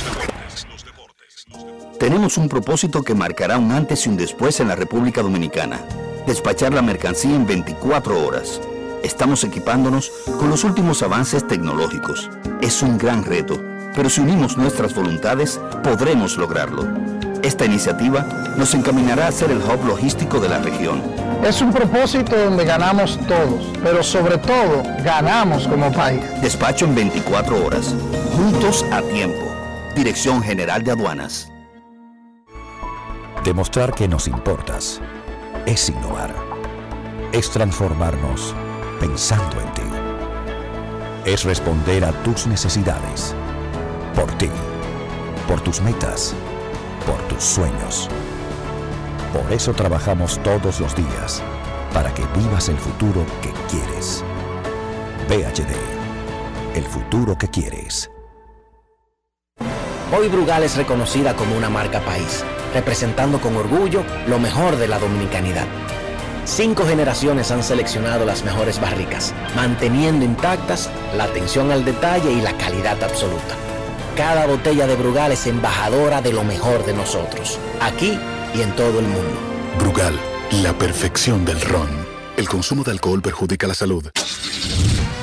S43: Tenemos un propósito que marcará un antes y un después en la República Dominicana. Despachar la mercancía en 24 horas. Estamos equipándonos con los últimos avances tecnológicos. Es un gran reto, pero si unimos nuestras voluntades, podremos lograrlo. Esta iniciativa nos encaminará a ser el hub logístico de la región.
S44: Es un propósito donde ganamos todos, pero sobre todo ganamos como país.
S43: Despacho en 24 horas. Juntos a tiempo. Dirección General de Aduanas.
S45: Demostrar que nos importas es innovar. Es transformarnos pensando en ti. Es responder a tus necesidades. Por ti. Por tus metas. Por tus sueños. Por eso trabajamos todos los días. Para que vivas el futuro que quieres. VHD. El futuro que quieres.
S27: Hoy Brugal es reconocida como una marca país, representando con orgullo lo mejor de la dominicanidad. Cinco generaciones han seleccionado las mejores barricas, manteniendo intactas la atención al detalle y la calidad absoluta. Cada botella de Brugal es embajadora de lo mejor de nosotros, aquí y en todo el mundo.
S28: Brugal, la perfección del ron. El consumo de alcohol perjudica la salud.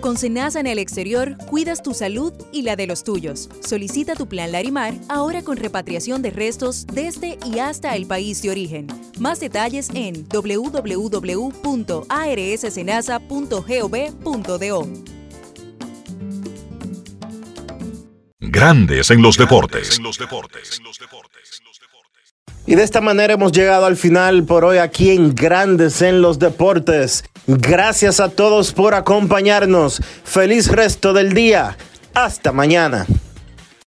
S37: Con Senasa en el exterior, cuidas tu salud y la de los tuyos. Solicita tu plan Larimar ahora con repatriación de restos desde y hasta el país de origen. Más detalles en www.arssenasa.gov.do.
S5: Grandes en los deportes.
S1: Y de esta manera hemos llegado al final por hoy aquí en Grandes en los Deportes. Gracias a todos por acompañarnos. Feliz resto del día. Hasta mañana.